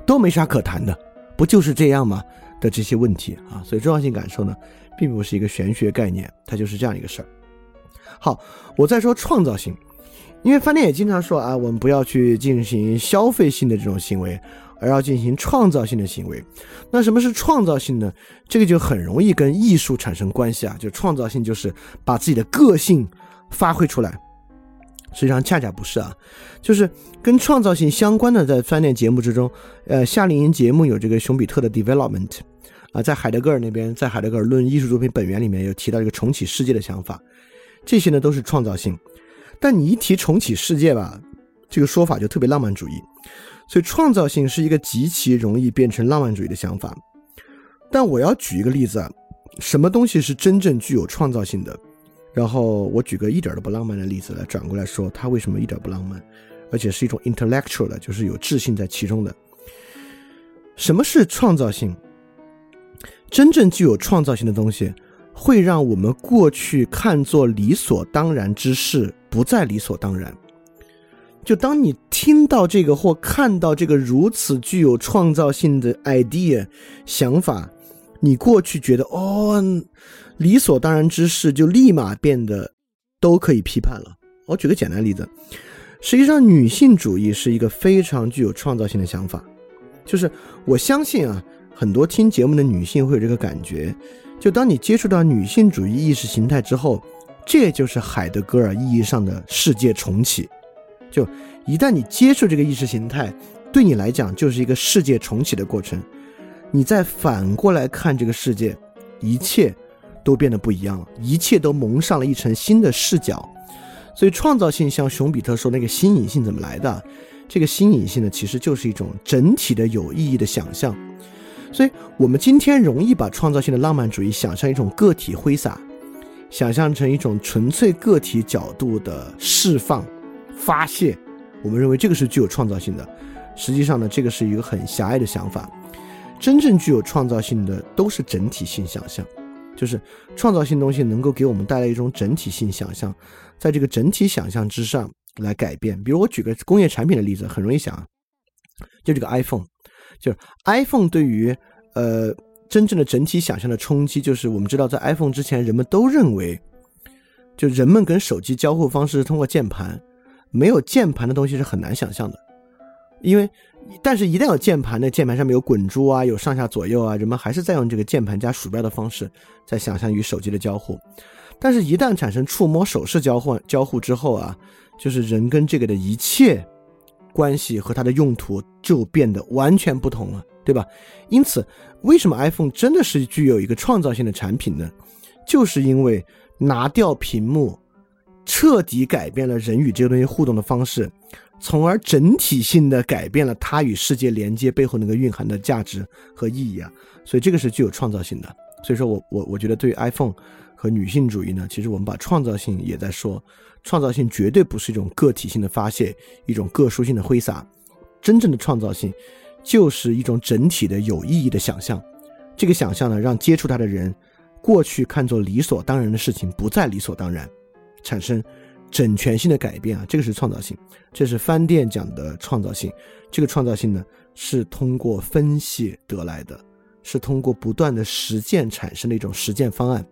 都没啥可谈的，不就是这样吗的这些问题啊？所以重要性感受呢，并不是一个玄学概念，它就是这样一个事儿。好，我再说创造性。因为饭店也经常说啊，我们不要去进行消费性的这种行为，而要进行创造性的行为。那什么是创造性呢？这个就很容易跟艺术产生关系啊。就创造性就是把自己的个性发挥出来，实际上恰恰不是啊。就是跟创造性相关的，在饭店节目之中，呃，夏令营节目有这个熊彼特的 development 啊，在海德格尔那边，在海德格尔论艺术作品本源里面有提到一个重启世界的想法，这些呢都是创造性。但你一提重启世界吧，这个说法就特别浪漫主义，所以创造性是一个极其容易变成浪漫主义的想法。但我要举一个例子啊，什么东西是真正具有创造性的？然后我举个一点都不浪漫的例子来转过来说，它为什么一点不浪漫，而且是一种 intellectual 的，就是有智性在其中的。什么是创造性？真正具有创造性的东西，会让我们过去看作理所当然之事。不再理所当然。就当你听到这个或看到这个如此具有创造性的 idea 想法，你过去觉得哦理所当然之事，就立马变得都可以批判了。我举个简单例子，实际上女性主义是一个非常具有创造性的想法。就是我相信啊，很多听节目的女性会有这个感觉，就当你接触到女性主义意识形态之后。这就是海德格尔意义上的世界重启。就一旦你接受这个意识形态，对你来讲就是一个世界重启的过程。你再反过来看这个世界，一切都变得不一样了，一切都蒙上了一层新的视角。所以创造性像熊彼特说那个新颖性怎么来的？这个新颖性呢，其实就是一种整体的有意义的想象。所以我们今天容易把创造性的浪漫主义想象一种个体挥洒，想象成一种纯粹个体角度的释放、发泄。我们认为这个是具有创造性的。实际上呢，这个是一个很狭隘的想法。真正具有创造性的都是整体性想象，就是创造性东西能够给我们带来一种整体性想象，在这个整体想象之上来改变。比如我举个工业产品的例子，很容易想，就这个 iPhone，就是 iPhone 对于呃真正的整体想象的冲击，就是我们知道在 iPhone 之前，人们都认为，就人们跟手机交互方式是通过键盘，没有键盘的东西是很难想象的。因为，但是，一旦有键盘，那键盘上面有滚珠啊，有上下左右啊，人们还是在用这个键盘加鼠标的方式在想象与手机的交互。但是，一旦产生触摸手势交换交互之后啊，就是人跟这个的一切关系和它的用途就变得完全不同了，对吧？因此，为什么 iPhone 真的是具有一个创造性的产品呢？就是因为拿掉屏幕，彻底改变了人与这个东西互动的方式。从而整体性的改变了它与世界连接背后那个蕴含的价值和意义啊，所以这个是具有创造性的。所以说我我我觉得对于 iPhone 和女性主义呢，其实我们把创造性也在说，创造性绝对不是一种个体性的发泄，一种个殊性的挥洒，真正的创造性就是一种整体的有意义的想象。这个想象呢，让接触它的人，过去看作理所当然的事情不再理所当然，产生。整全性的改变啊，这个是创造性，这是翻店讲的创造性。这个创造性呢，是通过分析得来的，是通过不断的实践产生的一种实践方案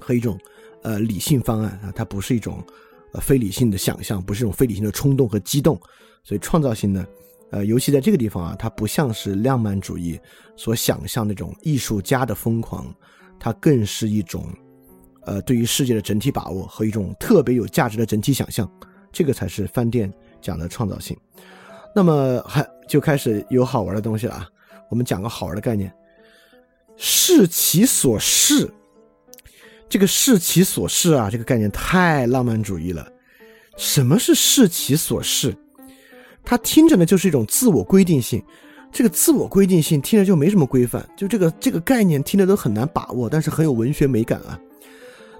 和一种呃理性方案啊，它不是一种呃非理性的想象，不是一种非理性的冲动和激动。所以创造性呢，呃，尤其在这个地方啊，它不像是浪漫主义所想象那种艺术家的疯狂，它更是一种。呃，对于世界的整体把握和一种特别有价值的整体想象，这个才是饭店讲的创造性。那么还就开始有好玩的东西了啊！我们讲个好玩的概念，视其所视。这个视其所视啊，这个概念太浪漫主义了。什么是视其所视？它听着呢就是一种自我规定性。这个自我规定性听着就没什么规范，就这个这个概念听着都很难把握，但是很有文学美感啊。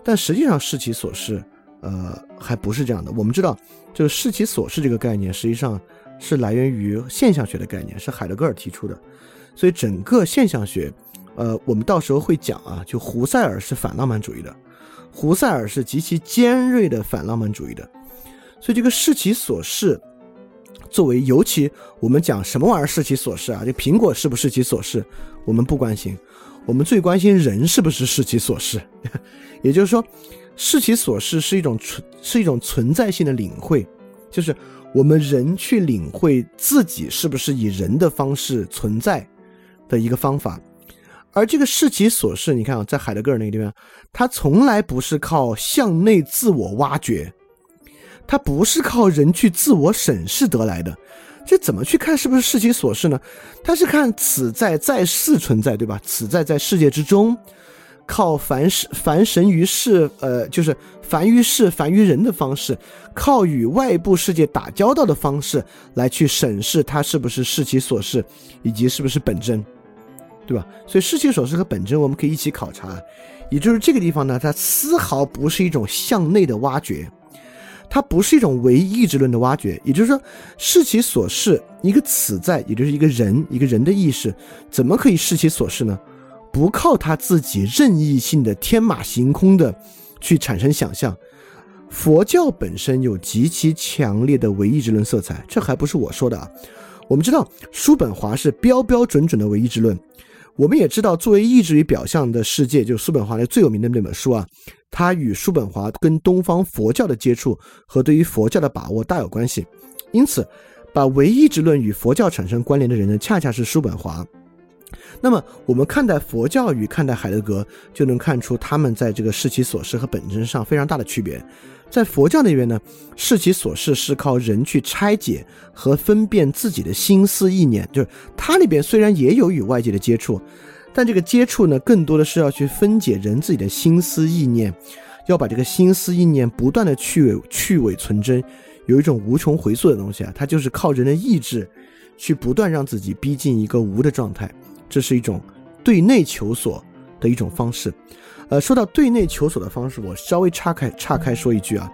但实际上，视其所视，呃，还不是这样的。我们知道，就是视其所视这个概念，实际上是来源于现象学的概念，是海德格尔提出的。所以，整个现象学，呃，我们到时候会讲啊，就胡塞尔是反浪漫主义的，胡塞尔是极其尖锐的反浪漫主义的。所以，这个视其所视，作为尤其我们讲什么玩意儿视其所视啊？这苹果是不是其所视？我们不关心。我们最关心人是不是视其所视，也就是说，视其所视是一种存是一种存在性的领会，就是我们人去领会自己是不是以人的方式存在的一个方法。而这个视其所视，你看啊，在海德格尔那个地方，他从来不是靠向内自我挖掘，他不是靠人去自我审视得来的。这怎么去看是不是视其所视呢？他是看此在在世存在，对吧？此在在世界之中，靠凡事凡神于世，呃，就是凡于世凡于人的方式，靠与外部世界打交道的方式来去审视它是不是视其所视，以及是不是本真，对吧？所以视其所视和本真我们可以一起考察，也就是这个地方呢，它丝毫不是一种向内的挖掘。它不是一种唯意志论的挖掘，也就是说，视其所视，一个此在，也就是一个人，一个人的意识，怎么可以视其所视呢？不靠他自己任意性的天马行空的去产生想象。佛教本身有极其强烈的唯意志论色彩，这还不是我说的啊。我们知道叔本华是标标准准的唯意志论，我们也知道作为意志与表象的世界，就是叔本华的最有名的那本书啊。他与叔本华跟东方佛教的接触和对于佛教的把握大有关系，因此，把唯意志论与佛教产生关联的人呢，恰恰是叔本华。那么，我们看待佛教与看待海德格，就能看出他们在这个视其所视和本真上非常大的区别。在佛教那边呢，视其所视是靠人去拆解和分辨自己的心思意念，就是他那边虽然也有与外界的接触。但这个接触呢，更多的是要去分解人自己的心思意念，要把这个心思意念不断的去伪去伪存真，有一种无穷回溯的东西啊，它就是靠人的意志去不断让自己逼近一个无的状态，这是一种对内求索的一种方式。呃，说到对内求索的方式，我稍微岔开岔开说一句啊，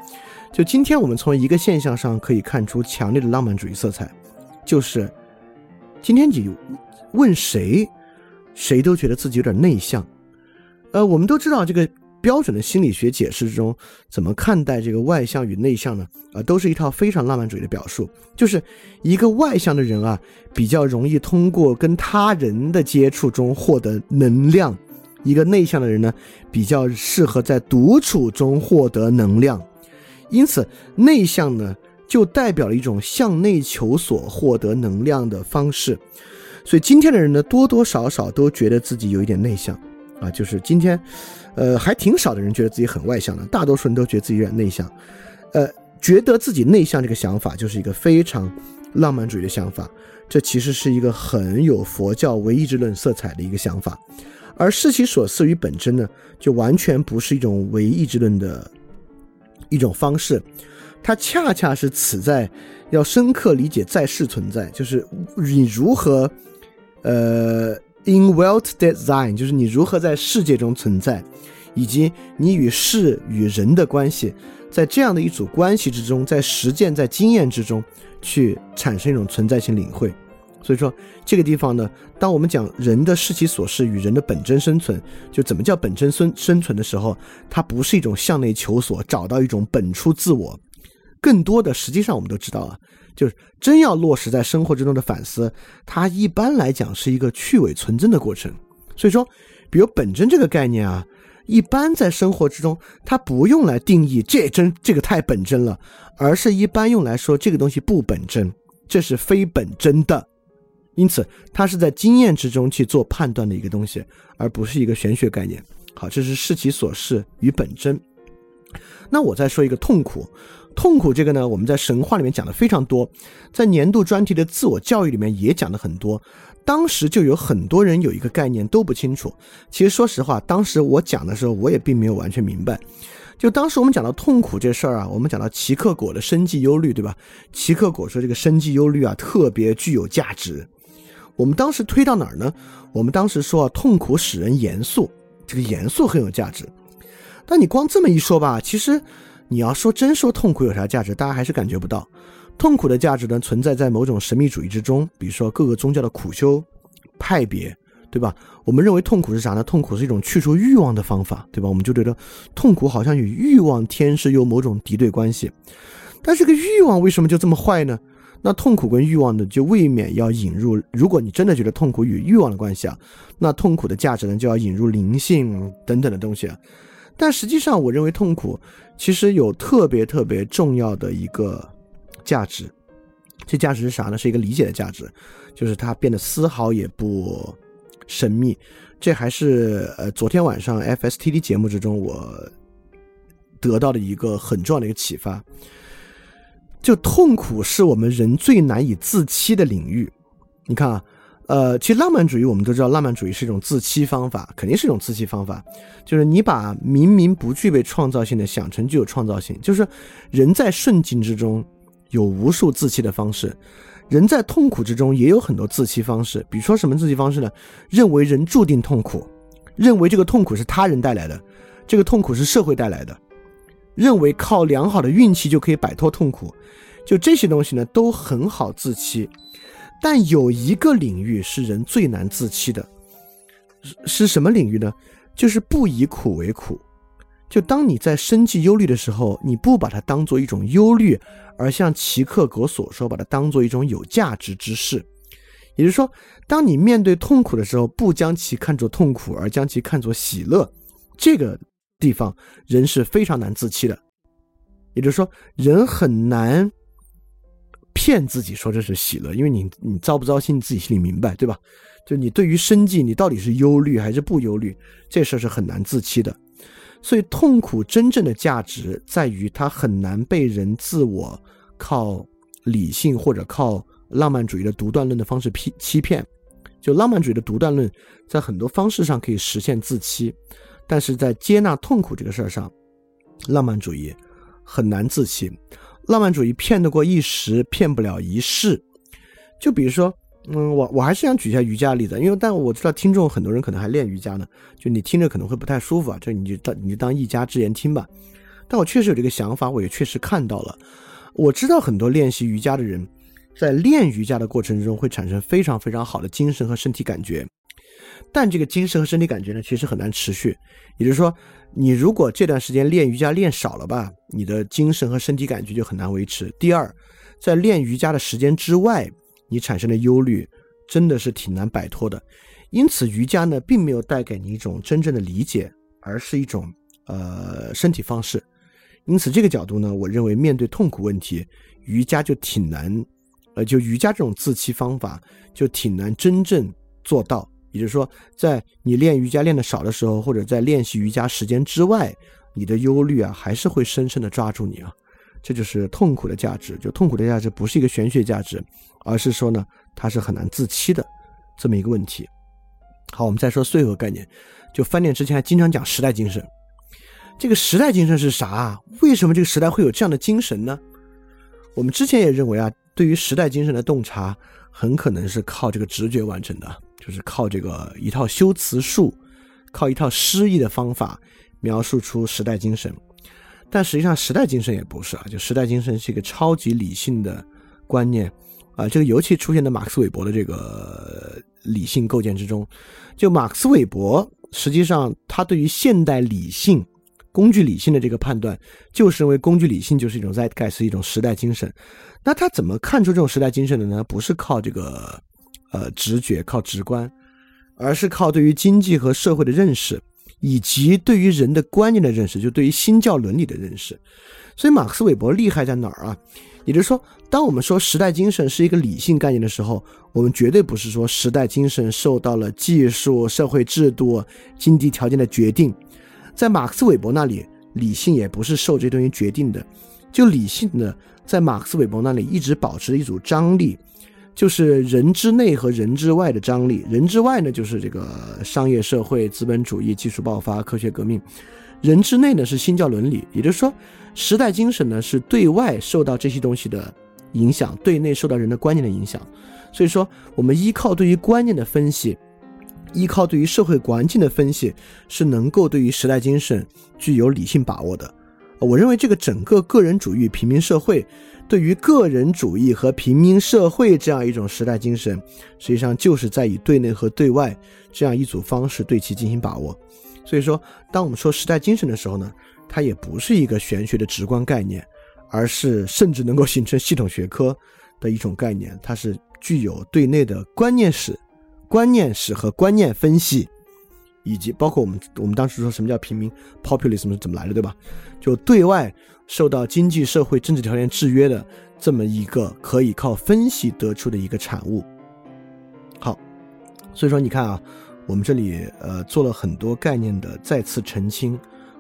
就今天我们从一个现象上可以看出强烈的浪漫主义色彩，就是今天你问谁，谁都觉得自己有点内向。呃，我们都知道这个标准的心理学解释中，怎么看待这个外向与内向呢？啊，都是一套非常浪漫主义的表述。就是一个外向的人啊，比较容易通过跟他人的接触中获得能量；一个内向的人呢，比较适合在独处中获得能量。因此，内向呢，就代表了一种向内求索、获得能量的方式。所以，今天的人呢，多多少少都觉得自己有一点内向。啊，就是今天，呃，还挺少的人觉得自己很外向的，大多数人都觉得自己有点内向，呃，觉得自己内向这个想法就是一个非常浪漫主义的想法，这其实是一个很有佛教唯意志论色彩的一个想法，而视其所思与本真呢，就完全不是一种唯意志论的一种方式，它恰恰是此在要深刻理解在世存在，就是你如何，呃。In world design，就是你如何在世界中存在，以及你与事与人的关系，在这样的一组关系之中，在实践、在经验之中去产生一种存在性领会。所以说，这个地方呢，当我们讲人的视其所事与人的本真生存，就怎么叫本真生生存的时候，它不是一种向内求索，找到一种本初自我，更多的实际上我们都知道啊。就是真要落实在生活之中的反思，它一般来讲是一个去伪存真的过程。所以说，比如本真这个概念啊，一般在生活之中，它不用来定义这真这个太本真了，而是一般用来说这个东西不本真，这是非本真的。因此，它是在经验之中去做判断的一个东西，而不是一个玄学概念。好，这是视其所视与本真。那我再说一个痛苦。痛苦这个呢，我们在神话里面讲的非常多，在年度专题的自我教育里面也讲的很多。当时就有很多人有一个概念都不清楚。其实说实话，当时我讲的时候，我也并没有完全明白。就当时我们讲到痛苦这事儿啊，我们讲到奇克果的生计忧虑，对吧？奇克果说这个生计忧虑啊，特别具有价值。我们当时推到哪儿呢？我们当时说啊，痛苦使人严肃，这个严肃很有价值。但你光这么一说吧，其实。你要说真说痛苦有啥价值，大家还是感觉不到。痛苦的价值呢，存在在某种神秘主义之中，比如说各个宗教的苦修派别，对吧？我们认为痛苦是啥呢？痛苦是一种去除欲望的方法，对吧？我们就觉得痛苦好像与欲望天是有某种敌对关系。但这个欲望为什么就这么坏呢？那痛苦跟欲望呢，就未免要引入。如果你真的觉得痛苦与欲望的关系啊，那痛苦的价值呢，就要引入灵性等等的东西啊。但实际上，我认为痛苦其实有特别特别重要的一个价值，这价值是啥呢？是一个理解的价值，就是它变得丝毫也不神秘。这还是呃昨天晚上 FSTD 节目之中我得到的一个很重要的一个启发。就痛苦是我们人最难以自欺的领域。你看啊。呃，其实浪漫主义我们都知道，浪漫主义是一种自欺方法，肯定是一种自欺方法。就是你把明明不具备创造性的想成具有创造性。就是人在顺境之中有无数自欺的方式，人在痛苦之中也有很多自欺方式。比如说什么自欺方式呢？认为人注定痛苦，认为这个痛苦是他人带来的，这个痛苦是社会带来的，认为靠良好的运气就可以摆脱痛苦，就这些东西呢都很好自欺。但有一个领域是人最难自欺的，是什么领域呢？就是不以苦为苦。就当你在生计忧虑的时候，你不把它当做一种忧虑，而像齐克果所说，把它当做一种有价值之事。也就是说，当你面对痛苦的时候，不将其看作痛苦，而将其看作喜乐，这个地方人是非常难自欺的。也就是说，人很难。骗自己说这是喜乐，因为你你糟不糟心，你自己心里明白，对吧？就你对于生计，你到底是忧虑还是不忧虑，这事儿是很难自欺的。所以痛苦真正的价值在于它很难被人自我靠理性或者靠浪漫主义的独断论的方式骗欺骗。就浪漫主义的独断论在很多方式上可以实现自欺，但是在接纳痛苦这个事儿上，浪漫主义很难自欺。浪漫主义骗得过一时，骗不了一世。就比如说，嗯，我我还是想举一下瑜伽例子，因为但我知道听众很多人可能还练瑜伽呢，就你听着可能会不太舒服啊，这你就当你就当一家之言听吧。但我确实有这个想法，我也确实看到了。我知道很多练习瑜伽的人，在练瑜伽的过程中会产生非常非常好的精神和身体感觉，但这个精神和身体感觉呢，其实很难持续。也就是说，你如果这段时间练瑜伽练少了吧，你的精神和身体感觉就很难维持。第二，在练瑜伽的时间之外，你产生的忧虑真的是挺难摆脱的。因此，瑜伽呢，并没有带给你一种真正的理解，而是一种呃身体方式。因此，这个角度呢，我认为面对痛苦问题，瑜伽就挺难，呃，就瑜伽这种自欺方法就挺难真正做到。也就是说，在你练瑜伽练的少的时候，或者在练习瑜伽时间之外，你的忧虑啊，还是会深深的抓住你啊。这就是痛苦的价值。就痛苦的价值不是一个玄学价值，而是说呢，它是很难自欺的这么一个问题。好，我们再说最后一个概念，就翻脸之前还经常讲时代精神。这个时代精神是啥？为什么这个时代会有这样的精神呢？我们之前也认为啊，对于时代精神的洞察，很可能是靠这个直觉完成的，就是靠这个一套修辞术，靠一套诗意的方法描述出时代精神。但实际上，时代精神也不是啊，就时代精神是一个超级理性的观念啊，这个尤其出现在马克思韦伯的这个理性构建之中。就马克思韦伯，实际上他对于现代理性。工具理性的这个判断，就是认为工具理性就是一种在盖是一种时代精神。那他怎么看出这种时代精神的呢？不是靠这个呃直觉、靠直观，而是靠对于经济和社会的认识，以及对于人的观念的认识，就对于新教伦理的认识。所以马克思韦伯厉害在哪儿啊？也就是说，当我们说时代精神是一个理性概念的时候，我们绝对不是说时代精神受到了技术、社会制度、经济条件的决定。在马克思韦伯那里，理性也不是受这东西决定的，就理性呢，在马克思韦伯那里一直保持一组张力，就是人之内和人之外的张力。人之外呢，就是这个商业社会、资本主义、技术爆发、科学革命；人之内呢，是新教伦理。也就是说，时代精神呢，是对外受到这些东西的影响，对内受到人的观念的影响。所以说，我们依靠对于观念的分析。依靠对于社会环境的分析，是能够对于时代精神具有理性把握的。我认为这个整个个人主义平民社会，对于个人主义和平民社会这样一种时代精神，实际上就是在以对内和对外这样一组方式对其进行把握。所以说，当我们说时代精神的时候呢，它也不是一个玄学的直观概念，而是甚至能够形成系统学科的一种概念。它是具有对内的观念史。观念史和观念分析，以及包括我们我们当时说什么叫平民 populism 是怎么来的，对吧？就对外受到经济社会政治条件制约的这么一个可以靠分析得出的一个产物。好，所以说你看啊，我们这里呃做了很多概念的再次澄清，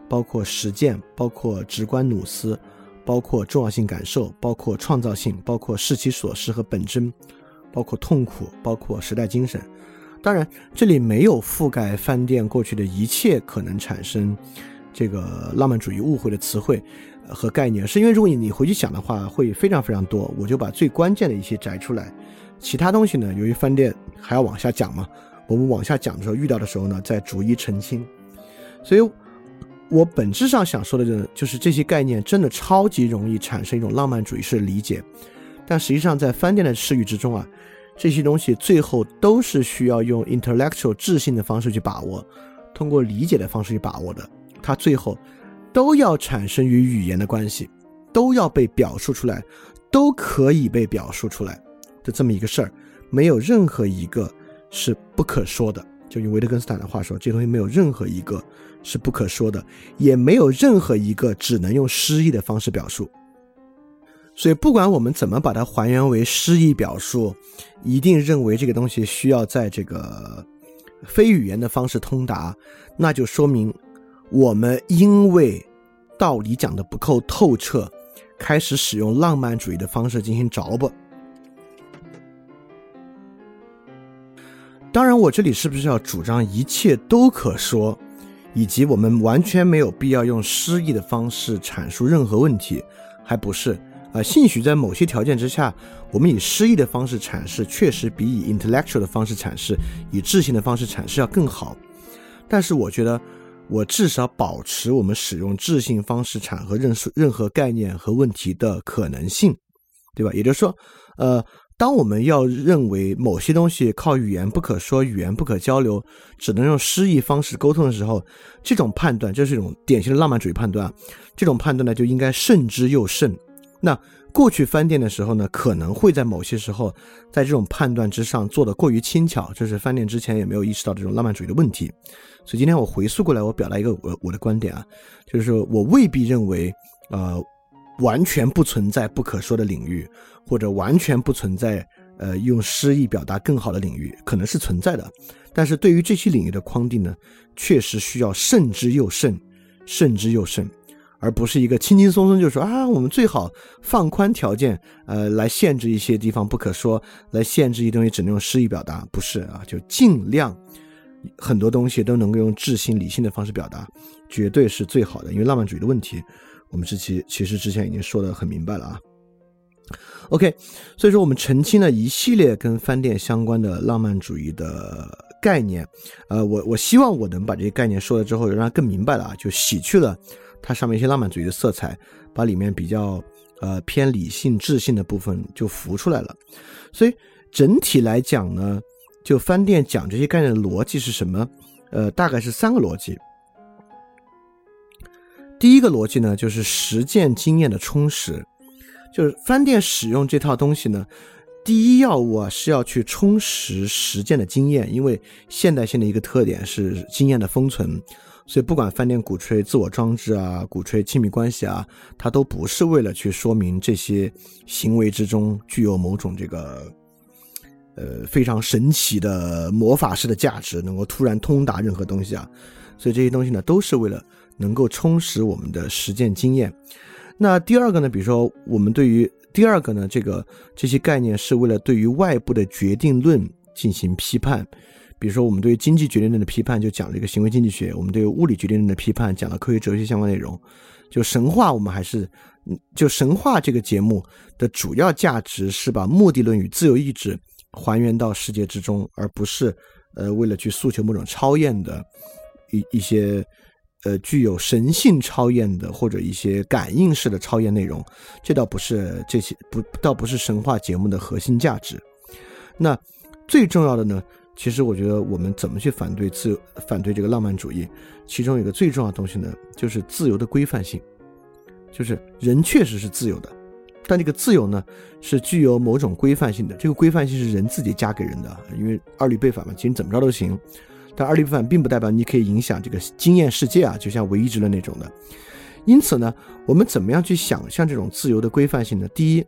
包括实践，包括直观努斯，包括重要性感受，包括创造性，包括视其所失和本真，包括痛苦，包括时代精神。当然，这里没有覆盖饭店过去的一切可能产生这个浪漫主义误会的词汇和概念，是因为如果你你回去想的话，会非常非常多。我就把最关键的一些摘出来，其他东西呢，由于饭店还要往下讲嘛，我们往下讲的时候遇到的时候呢，再逐一澄清。所以，我本质上想说的，就就是这些概念真的超级容易产生一种浪漫主义式的理解，但实际上在饭店的视域之中啊。这些东西最后都是需要用 intellectual 智性的方式去把握，通过理解的方式去把握的。它最后都要产生与语言的关系，都要被表述出来，都可以被表述出来的这么一个事儿，没有任何一个是不可说的。就用维特根斯坦的话说，这东西没有任何一个是不可说的，也没有任何一个只能用诗意的方式表述。所以，不管我们怎么把它还原为诗意表述，一定认为这个东西需要在这个非语言的方式通达，那就说明我们因为道理讲的不够透彻，开始使用浪漫主义的方式进行着吧。当然，我这里是不是要主张一切都可说，以及我们完全没有必要用诗意的方式阐述任何问题，还不是呃？兴许在某些条件之下，我们以诗意的方式阐释，确实比以 intellectual 的方式阐释，以智性的方式阐释要更好。但是我觉得，我至少保持我们使用智性方式阐和认识任何概念和问题的可能性，对吧？也就是说，呃。当我们要认为某些东西靠语言不可说、语言不可交流，只能用诗意方式沟通的时候，这种判断就是一种典型的浪漫主义判断。这种判断呢，就应该慎之又慎。那过去翻店的时候呢，可能会在某些时候在这种判断之上做的过于轻巧，就是翻店之前也没有意识到这种浪漫主义的问题。所以今天我回溯过来，我表达一个我我的观点啊，就是说我未必认为，呃。完全不存在不可说的领域，或者完全不存在呃用诗意表达更好的领域，可能是存在的。但是对于这些领域的框定呢，确实需要慎之又慎，慎之又慎，而不是一个轻轻松松就说啊，我们最好放宽条件，呃，来限制一些地方不可说，来限制一些东西只能用诗意表达，不是啊，就尽量很多东西都能够用智性理性的方式表达，绝对是最好的。因为浪漫主义的问题。我们之前其实之前已经说的很明白了啊。OK，所以说我们澄清了一系列跟饭店相关的浪漫主义的概念。呃，我我希望我能把这些概念说了之后，让它更明白了啊，就洗去了它上面一些浪漫主义的色彩，把里面比较呃偏理性、智性的部分就浮出来了。所以整体来讲呢，就翻店讲这些概念的逻辑是什么？呃，大概是三个逻辑。第一个逻辑呢，就是实践经验的充实，就是翻店使用这套东西呢，第一要务啊是要去充实实践的经验，因为现代性的一个特点是经验的封存，所以不管饭店鼓吹自我装置啊，鼓吹亲密关系啊，它都不是为了去说明这些行为之中具有某种这个，呃非常神奇的魔法式的价值，能够突然通达任何东西啊，所以这些东西呢都是为了。能够充实我们的实践经验。那第二个呢？比如说，我们对于第二个呢，这个这些概念是为了对于外部的决定论进行批判。比如说，我们对于经济决定论的批判就讲了一个行为经济学；我们对于物理决定论的批判讲了科学哲学相关内容。就神话，我们还是就神话这个节目的主要价值是把目的论与自由意志还原到世界之中，而不是呃为了去诉求某种超验的一一些。呃，具有神性超验的或者一些感应式的超验内容，这倒不是这些不倒不是神话节目的核心价值。那最重要的呢，其实我觉得我们怎么去反对自由、反对这个浪漫主义，其中有一个最重要的东西呢，就是自由的规范性。就是人确实是自由的，但这个自由呢，是具有某种规范性的。这个规范性是人自己加给人的，因为二律背反嘛，其实怎么着都行。但二律背反并不代表你可以影响这个经验世界啊，就像唯一之论那种的。因此呢，我们怎么样去想象这种自由的规范性呢？第一，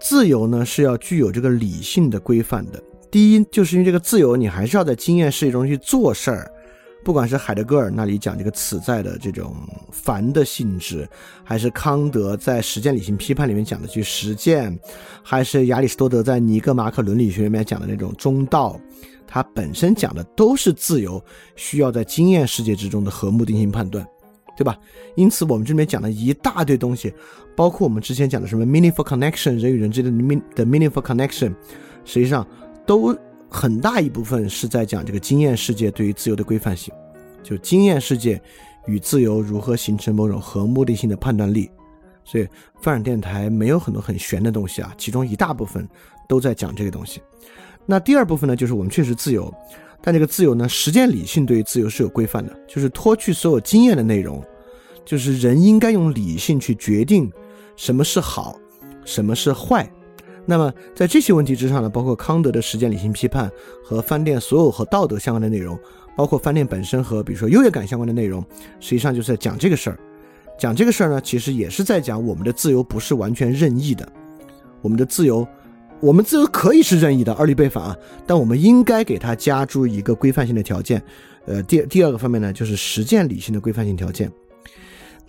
自由呢是要具有这个理性的规范的。第一，就是因为这个自由，你还是要在经验世界中去做事儿。不管是海德格尔那里讲这个此在的这种凡的性质，还是康德在实践理性批判里面讲的去实践，还是亚里士多德在尼格马可伦理学里面讲的那种中道。它本身讲的都是自由，需要在经验世界之中的和睦定性判断，对吧？因此，我们这里面讲了一大堆东西，包括我们之前讲的什么 meaningful connection，人与人之间的 mean 的 meaningful connection，实际上都很大一部分是在讲这个经验世界对于自由的规范性，就经验世界与自由如何形成某种和目的性的判断力。所以，发展电台没有很多很玄的东西啊，其中一大部分都在讲这个东西。那第二部分呢，就是我们确实自由，但这个自由呢，实践理性对于自由是有规范的，就是脱去所有经验的内容，就是人应该用理性去决定什么是好，什么是坏。那么在这些问题之上呢，包括康德的实践理性批判和饭店所有和道德相关的内容，包括饭店本身和比如说优越感相关的内容，实际上就是在讲这个事儿。讲这个事儿呢，其实也是在讲我们的自由不是完全任意的，我们的自由。我们自由可以是任意的，二律背反啊，但我们应该给它加注一个规范性的条件。呃，第第二个方面呢，就是实践理性的规范性条件。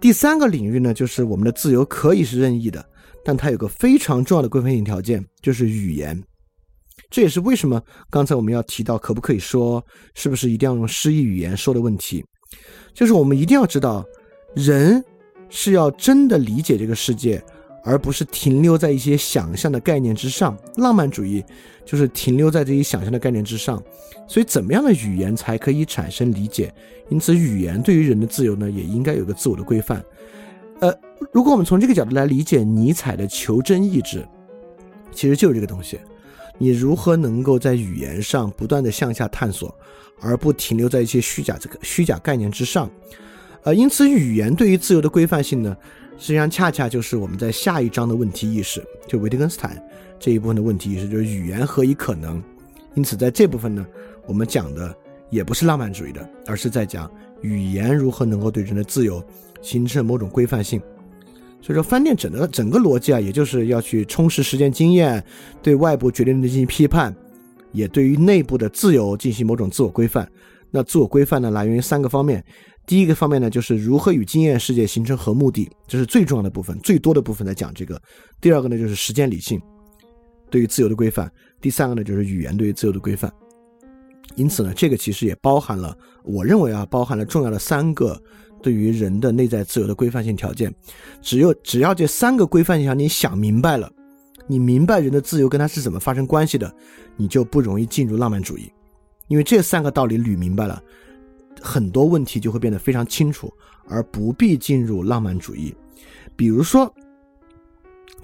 第三个领域呢，就是我们的自由可以是任意的，但它有个非常重要的规范性条件，就是语言。这也是为什么刚才我们要提到可不可以说，是不是一定要用诗意语言说的问题，就是我们一定要知道，人是要真的理解这个世界，而不是停留在一些想象的概念之上。浪漫主义就是停留在这些想象的概念之上，所以怎么样的语言才可以产生理解？因此，语言对于人的自由呢，也应该有个自我的规范。如果我们从这个角度来理解尼采的求真意志，其实就是这个东西。你如何能够在语言上不断的向下探索，而不停留在一些虚假这个虚假概念之上？呃，因此语言对于自由的规范性呢，实际上恰恰就是我们在下一章的问题意识，就维特根斯坦这一部分的问题意识，就是语言何以可能？因此在这部分呢，我们讲的也不是浪漫主义的，而是在讲语言如何能够对人的自由形成某种规范性。所以说，饭店整个整个逻辑啊，也就是要去充实实践经验，对外部决定的进行批判，也对于内部的自由进行某种自我规范。那自我规范呢，来源于三个方面。第一个方面呢，就是如何与经验世界形成和目的，这是最重要的部分，最多的部分在讲这个。第二个呢，就是实践理性对于自由的规范。第三个呢，就是语言对于自由的规范。因此呢，这个其实也包含了，我认为啊，包含了重要的三个。对于人的内在自由的规范性条件，只有只要这三个规范性条你想明白了，你明白人的自由跟他是怎么发生关系的，你就不容易进入浪漫主义。因为这三个道理捋明白了，很多问题就会变得非常清楚，而不必进入浪漫主义。比如说，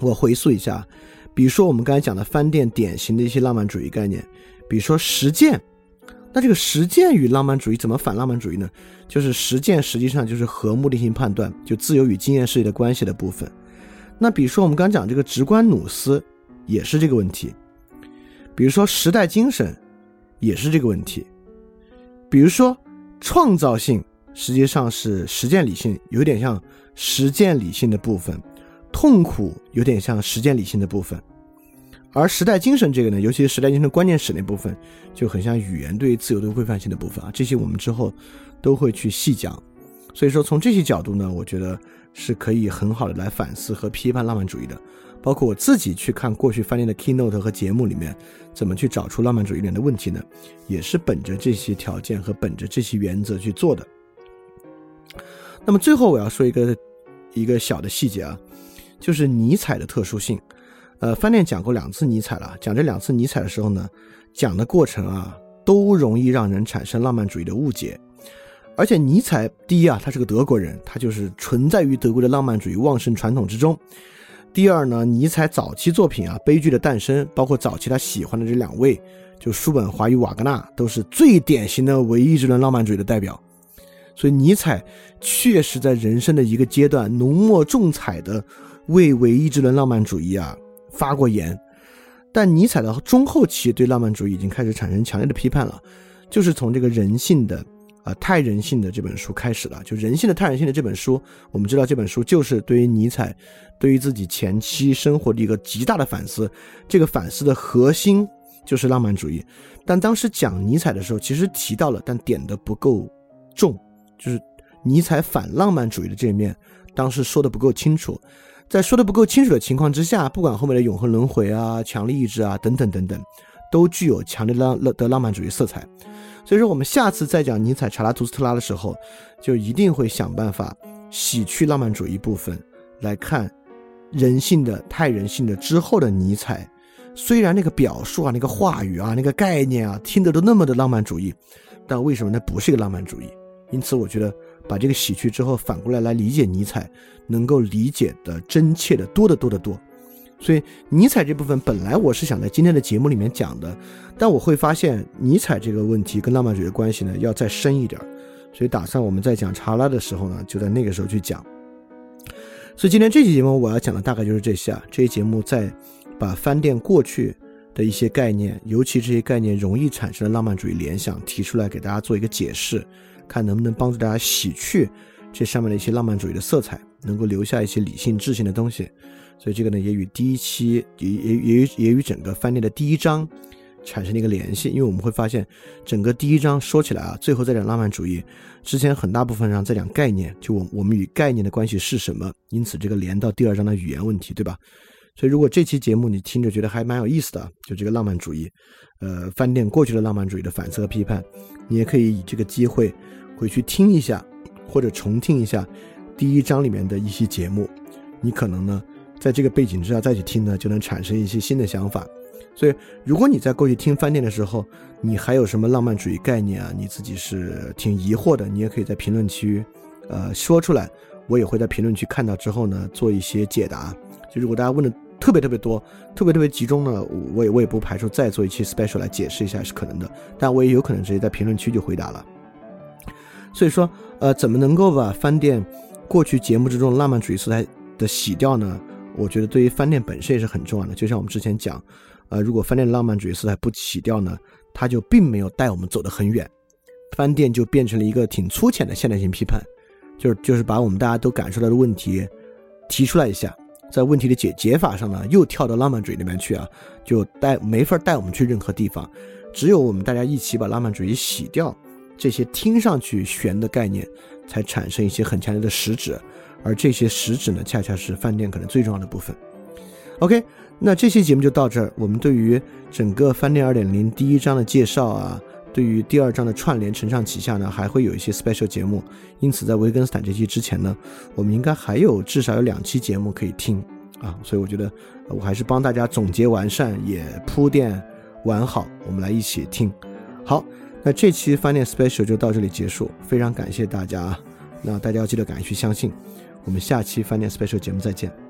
我回溯一下，比如说我们刚才讲的饭店典型的一些浪漫主义概念，比如说实践。那这个实践与浪漫主义怎么反浪漫主义呢？就是实践实际上就是和目的性判断，就自由与经验世界的关系的部分。那比如说我们刚讲这个直观努斯，也是这个问题。比如说时代精神，也是这个问题。比如说创造性，实际上是实践理性，有点像实践理性的部分；痛苦有点像实践理性的部分。而时代精神这个呢，尤其是时代精神关键史那部分，就很像语言对自由的规范性的部分啊。这些我们之后都会去细讲。所以说，从这些角度呢，我觉得是可以很好的来反思和批判浪漫主义的。包括我自己去看过去翻译的 keynote 和节目里面，怎么去找出浪漫主义里面的问题呢？也是本着这些条件和本着这些原则去做的。那么最后我要说一个一个小的细节啊，就是尼采的特殊性。呃，饭店讲过两次尼采了。讲这两次尼采的时候呢，讲的过程啊，都容易让人产生浪漫主义的误解。而且尼采，第一啊，他是个德国人，他就是存在于德国的浪漫主义旺盛传统之中。第二呢，尼采早期作品啊，《悲剧的诞生》，包括早期他喜欢的这两位，就叔本华与瓦格纳，都是最典型的唯意志论浪漫主义的代表。所以尼采确实在人生的一个阶段，浓墨重彩的为唯意志论浪漫主义啊。发过言，但尼采的中后期对浪漫主义已经开始产生强烈的批判了，就是从这个人性的啊太人性的这本书开始了。就人性的太人性的这本书，我们知道这本书就是对于尼采对于自己前期生活的一个极大的反思。这个反思的核心就是浪漫主义。但当时讲尼采的时候，其实提到了，但点的不够重，就是尼采反浪漫主义的这一面，当时说的不够清楚。在说的不够清楚的情况之下，不管后面的永恒轮回啊、强力意志啊等等等等，都具有强烈浪的浪漫主义色彩。所以说，我们下次再讲尼采、查拉图斯特拉的时候，就一定会想办法洗去浪漫主义部分，来看人性的太人性的之后的尼采。虽然那个表述啊、那个话语啊、那个概念啊，听得都那么的浪漫主义，但为什么那不是一个浪漫主义？因此，我觉得。把这个洗去之后，反过来来理解尼采，能够理解的真切的多得多得多。所以尼采这部分本来我是想在今天的节目里面讲的，但我会发现尼采这个问题跟浪漫主义的关系呢要再深一点，所以打算我们在讲查拉的时候呢，就在那个时候去讲。所以今天这期节目我要讲的大概就是这些啊。这期节目在把翻店过去的一些概念，尤其这些概念容易产生的浪漫主义联想提出来，给大家做一个解释。看能不能帮助大家洗去这上面的一些浪漫主义的色彩，能够留下一些理性、智性的东西。所以这个呢，也与第一期也也也也与整个翻店的第一章产生了一个联系。因为我们会发现，整个第一章说起来啊，最后在讲浪漫主义之前，很大部分上在讲概念，就我我们与概念的关系是什么。因此，这个连到第二章的语言问题，对吧？所以如果这期节目你听着觉得还蛮有意思的，就这个浪漫主义，呃，饭店过去的浪漫主义的反思和批判，你也可以以这个机会回去听一下，或者重听一下第一章里面的一些节目，你可能呢，在这个背景之下再去听呢，就能产生一些新的想法。所以，如果你在过去听饭店的时候，你还有什么浪漫主义概念啊？你自己是挺疑惑的，你也可以在评论区，呃，说出来，我也会在评论区看到之后呢，做一些解答。就如果大家问的特别特别多，特别特别集中呢，我也我也不排除再做一期 special 来解释一下是可能的，但我也有可能直接在评论区就回答了。所以说，呃，怎么能够把饭店过去节目之中浪漫主义色彩的洗掉呢？我觉得对于饭店本身也是很重要的，就像我们之前讲。呃，如果饭店浪漫主义色彩不洗掉呢，它就并没有带我们走得很远，饭店就变成了一个挺粗浅的现代性批判，就是就是把我们大家都感受到的问题提出来一下，在问题的解解法上呢，又跳到浪漫主义里面去啊，就带没法带我们去任何地方，只有我们大家一起把浪漫主义洗掉，这些听上去玄的概念才产生一些很强烈的实质，而这些实质呢，恰恰是饭店可能最重要的部分。OK。那这期节目就到这儿。我们对于整个饭店二点零第一章的介绍啊，对于第二章的串联承上启下呢，还会有一些 special 节目。因此，在维根斯坦这期之前呢，我们应该还有至少有两期节目可以听啊。所以我觉得我还是帮大家总结完善，也铺垫完好，我们来一起听。好，那这期饭店 special 就到这里结束，非常感谢大家啊。那大家要记得赶紧去相信。我们下期饭店 special 节目再见。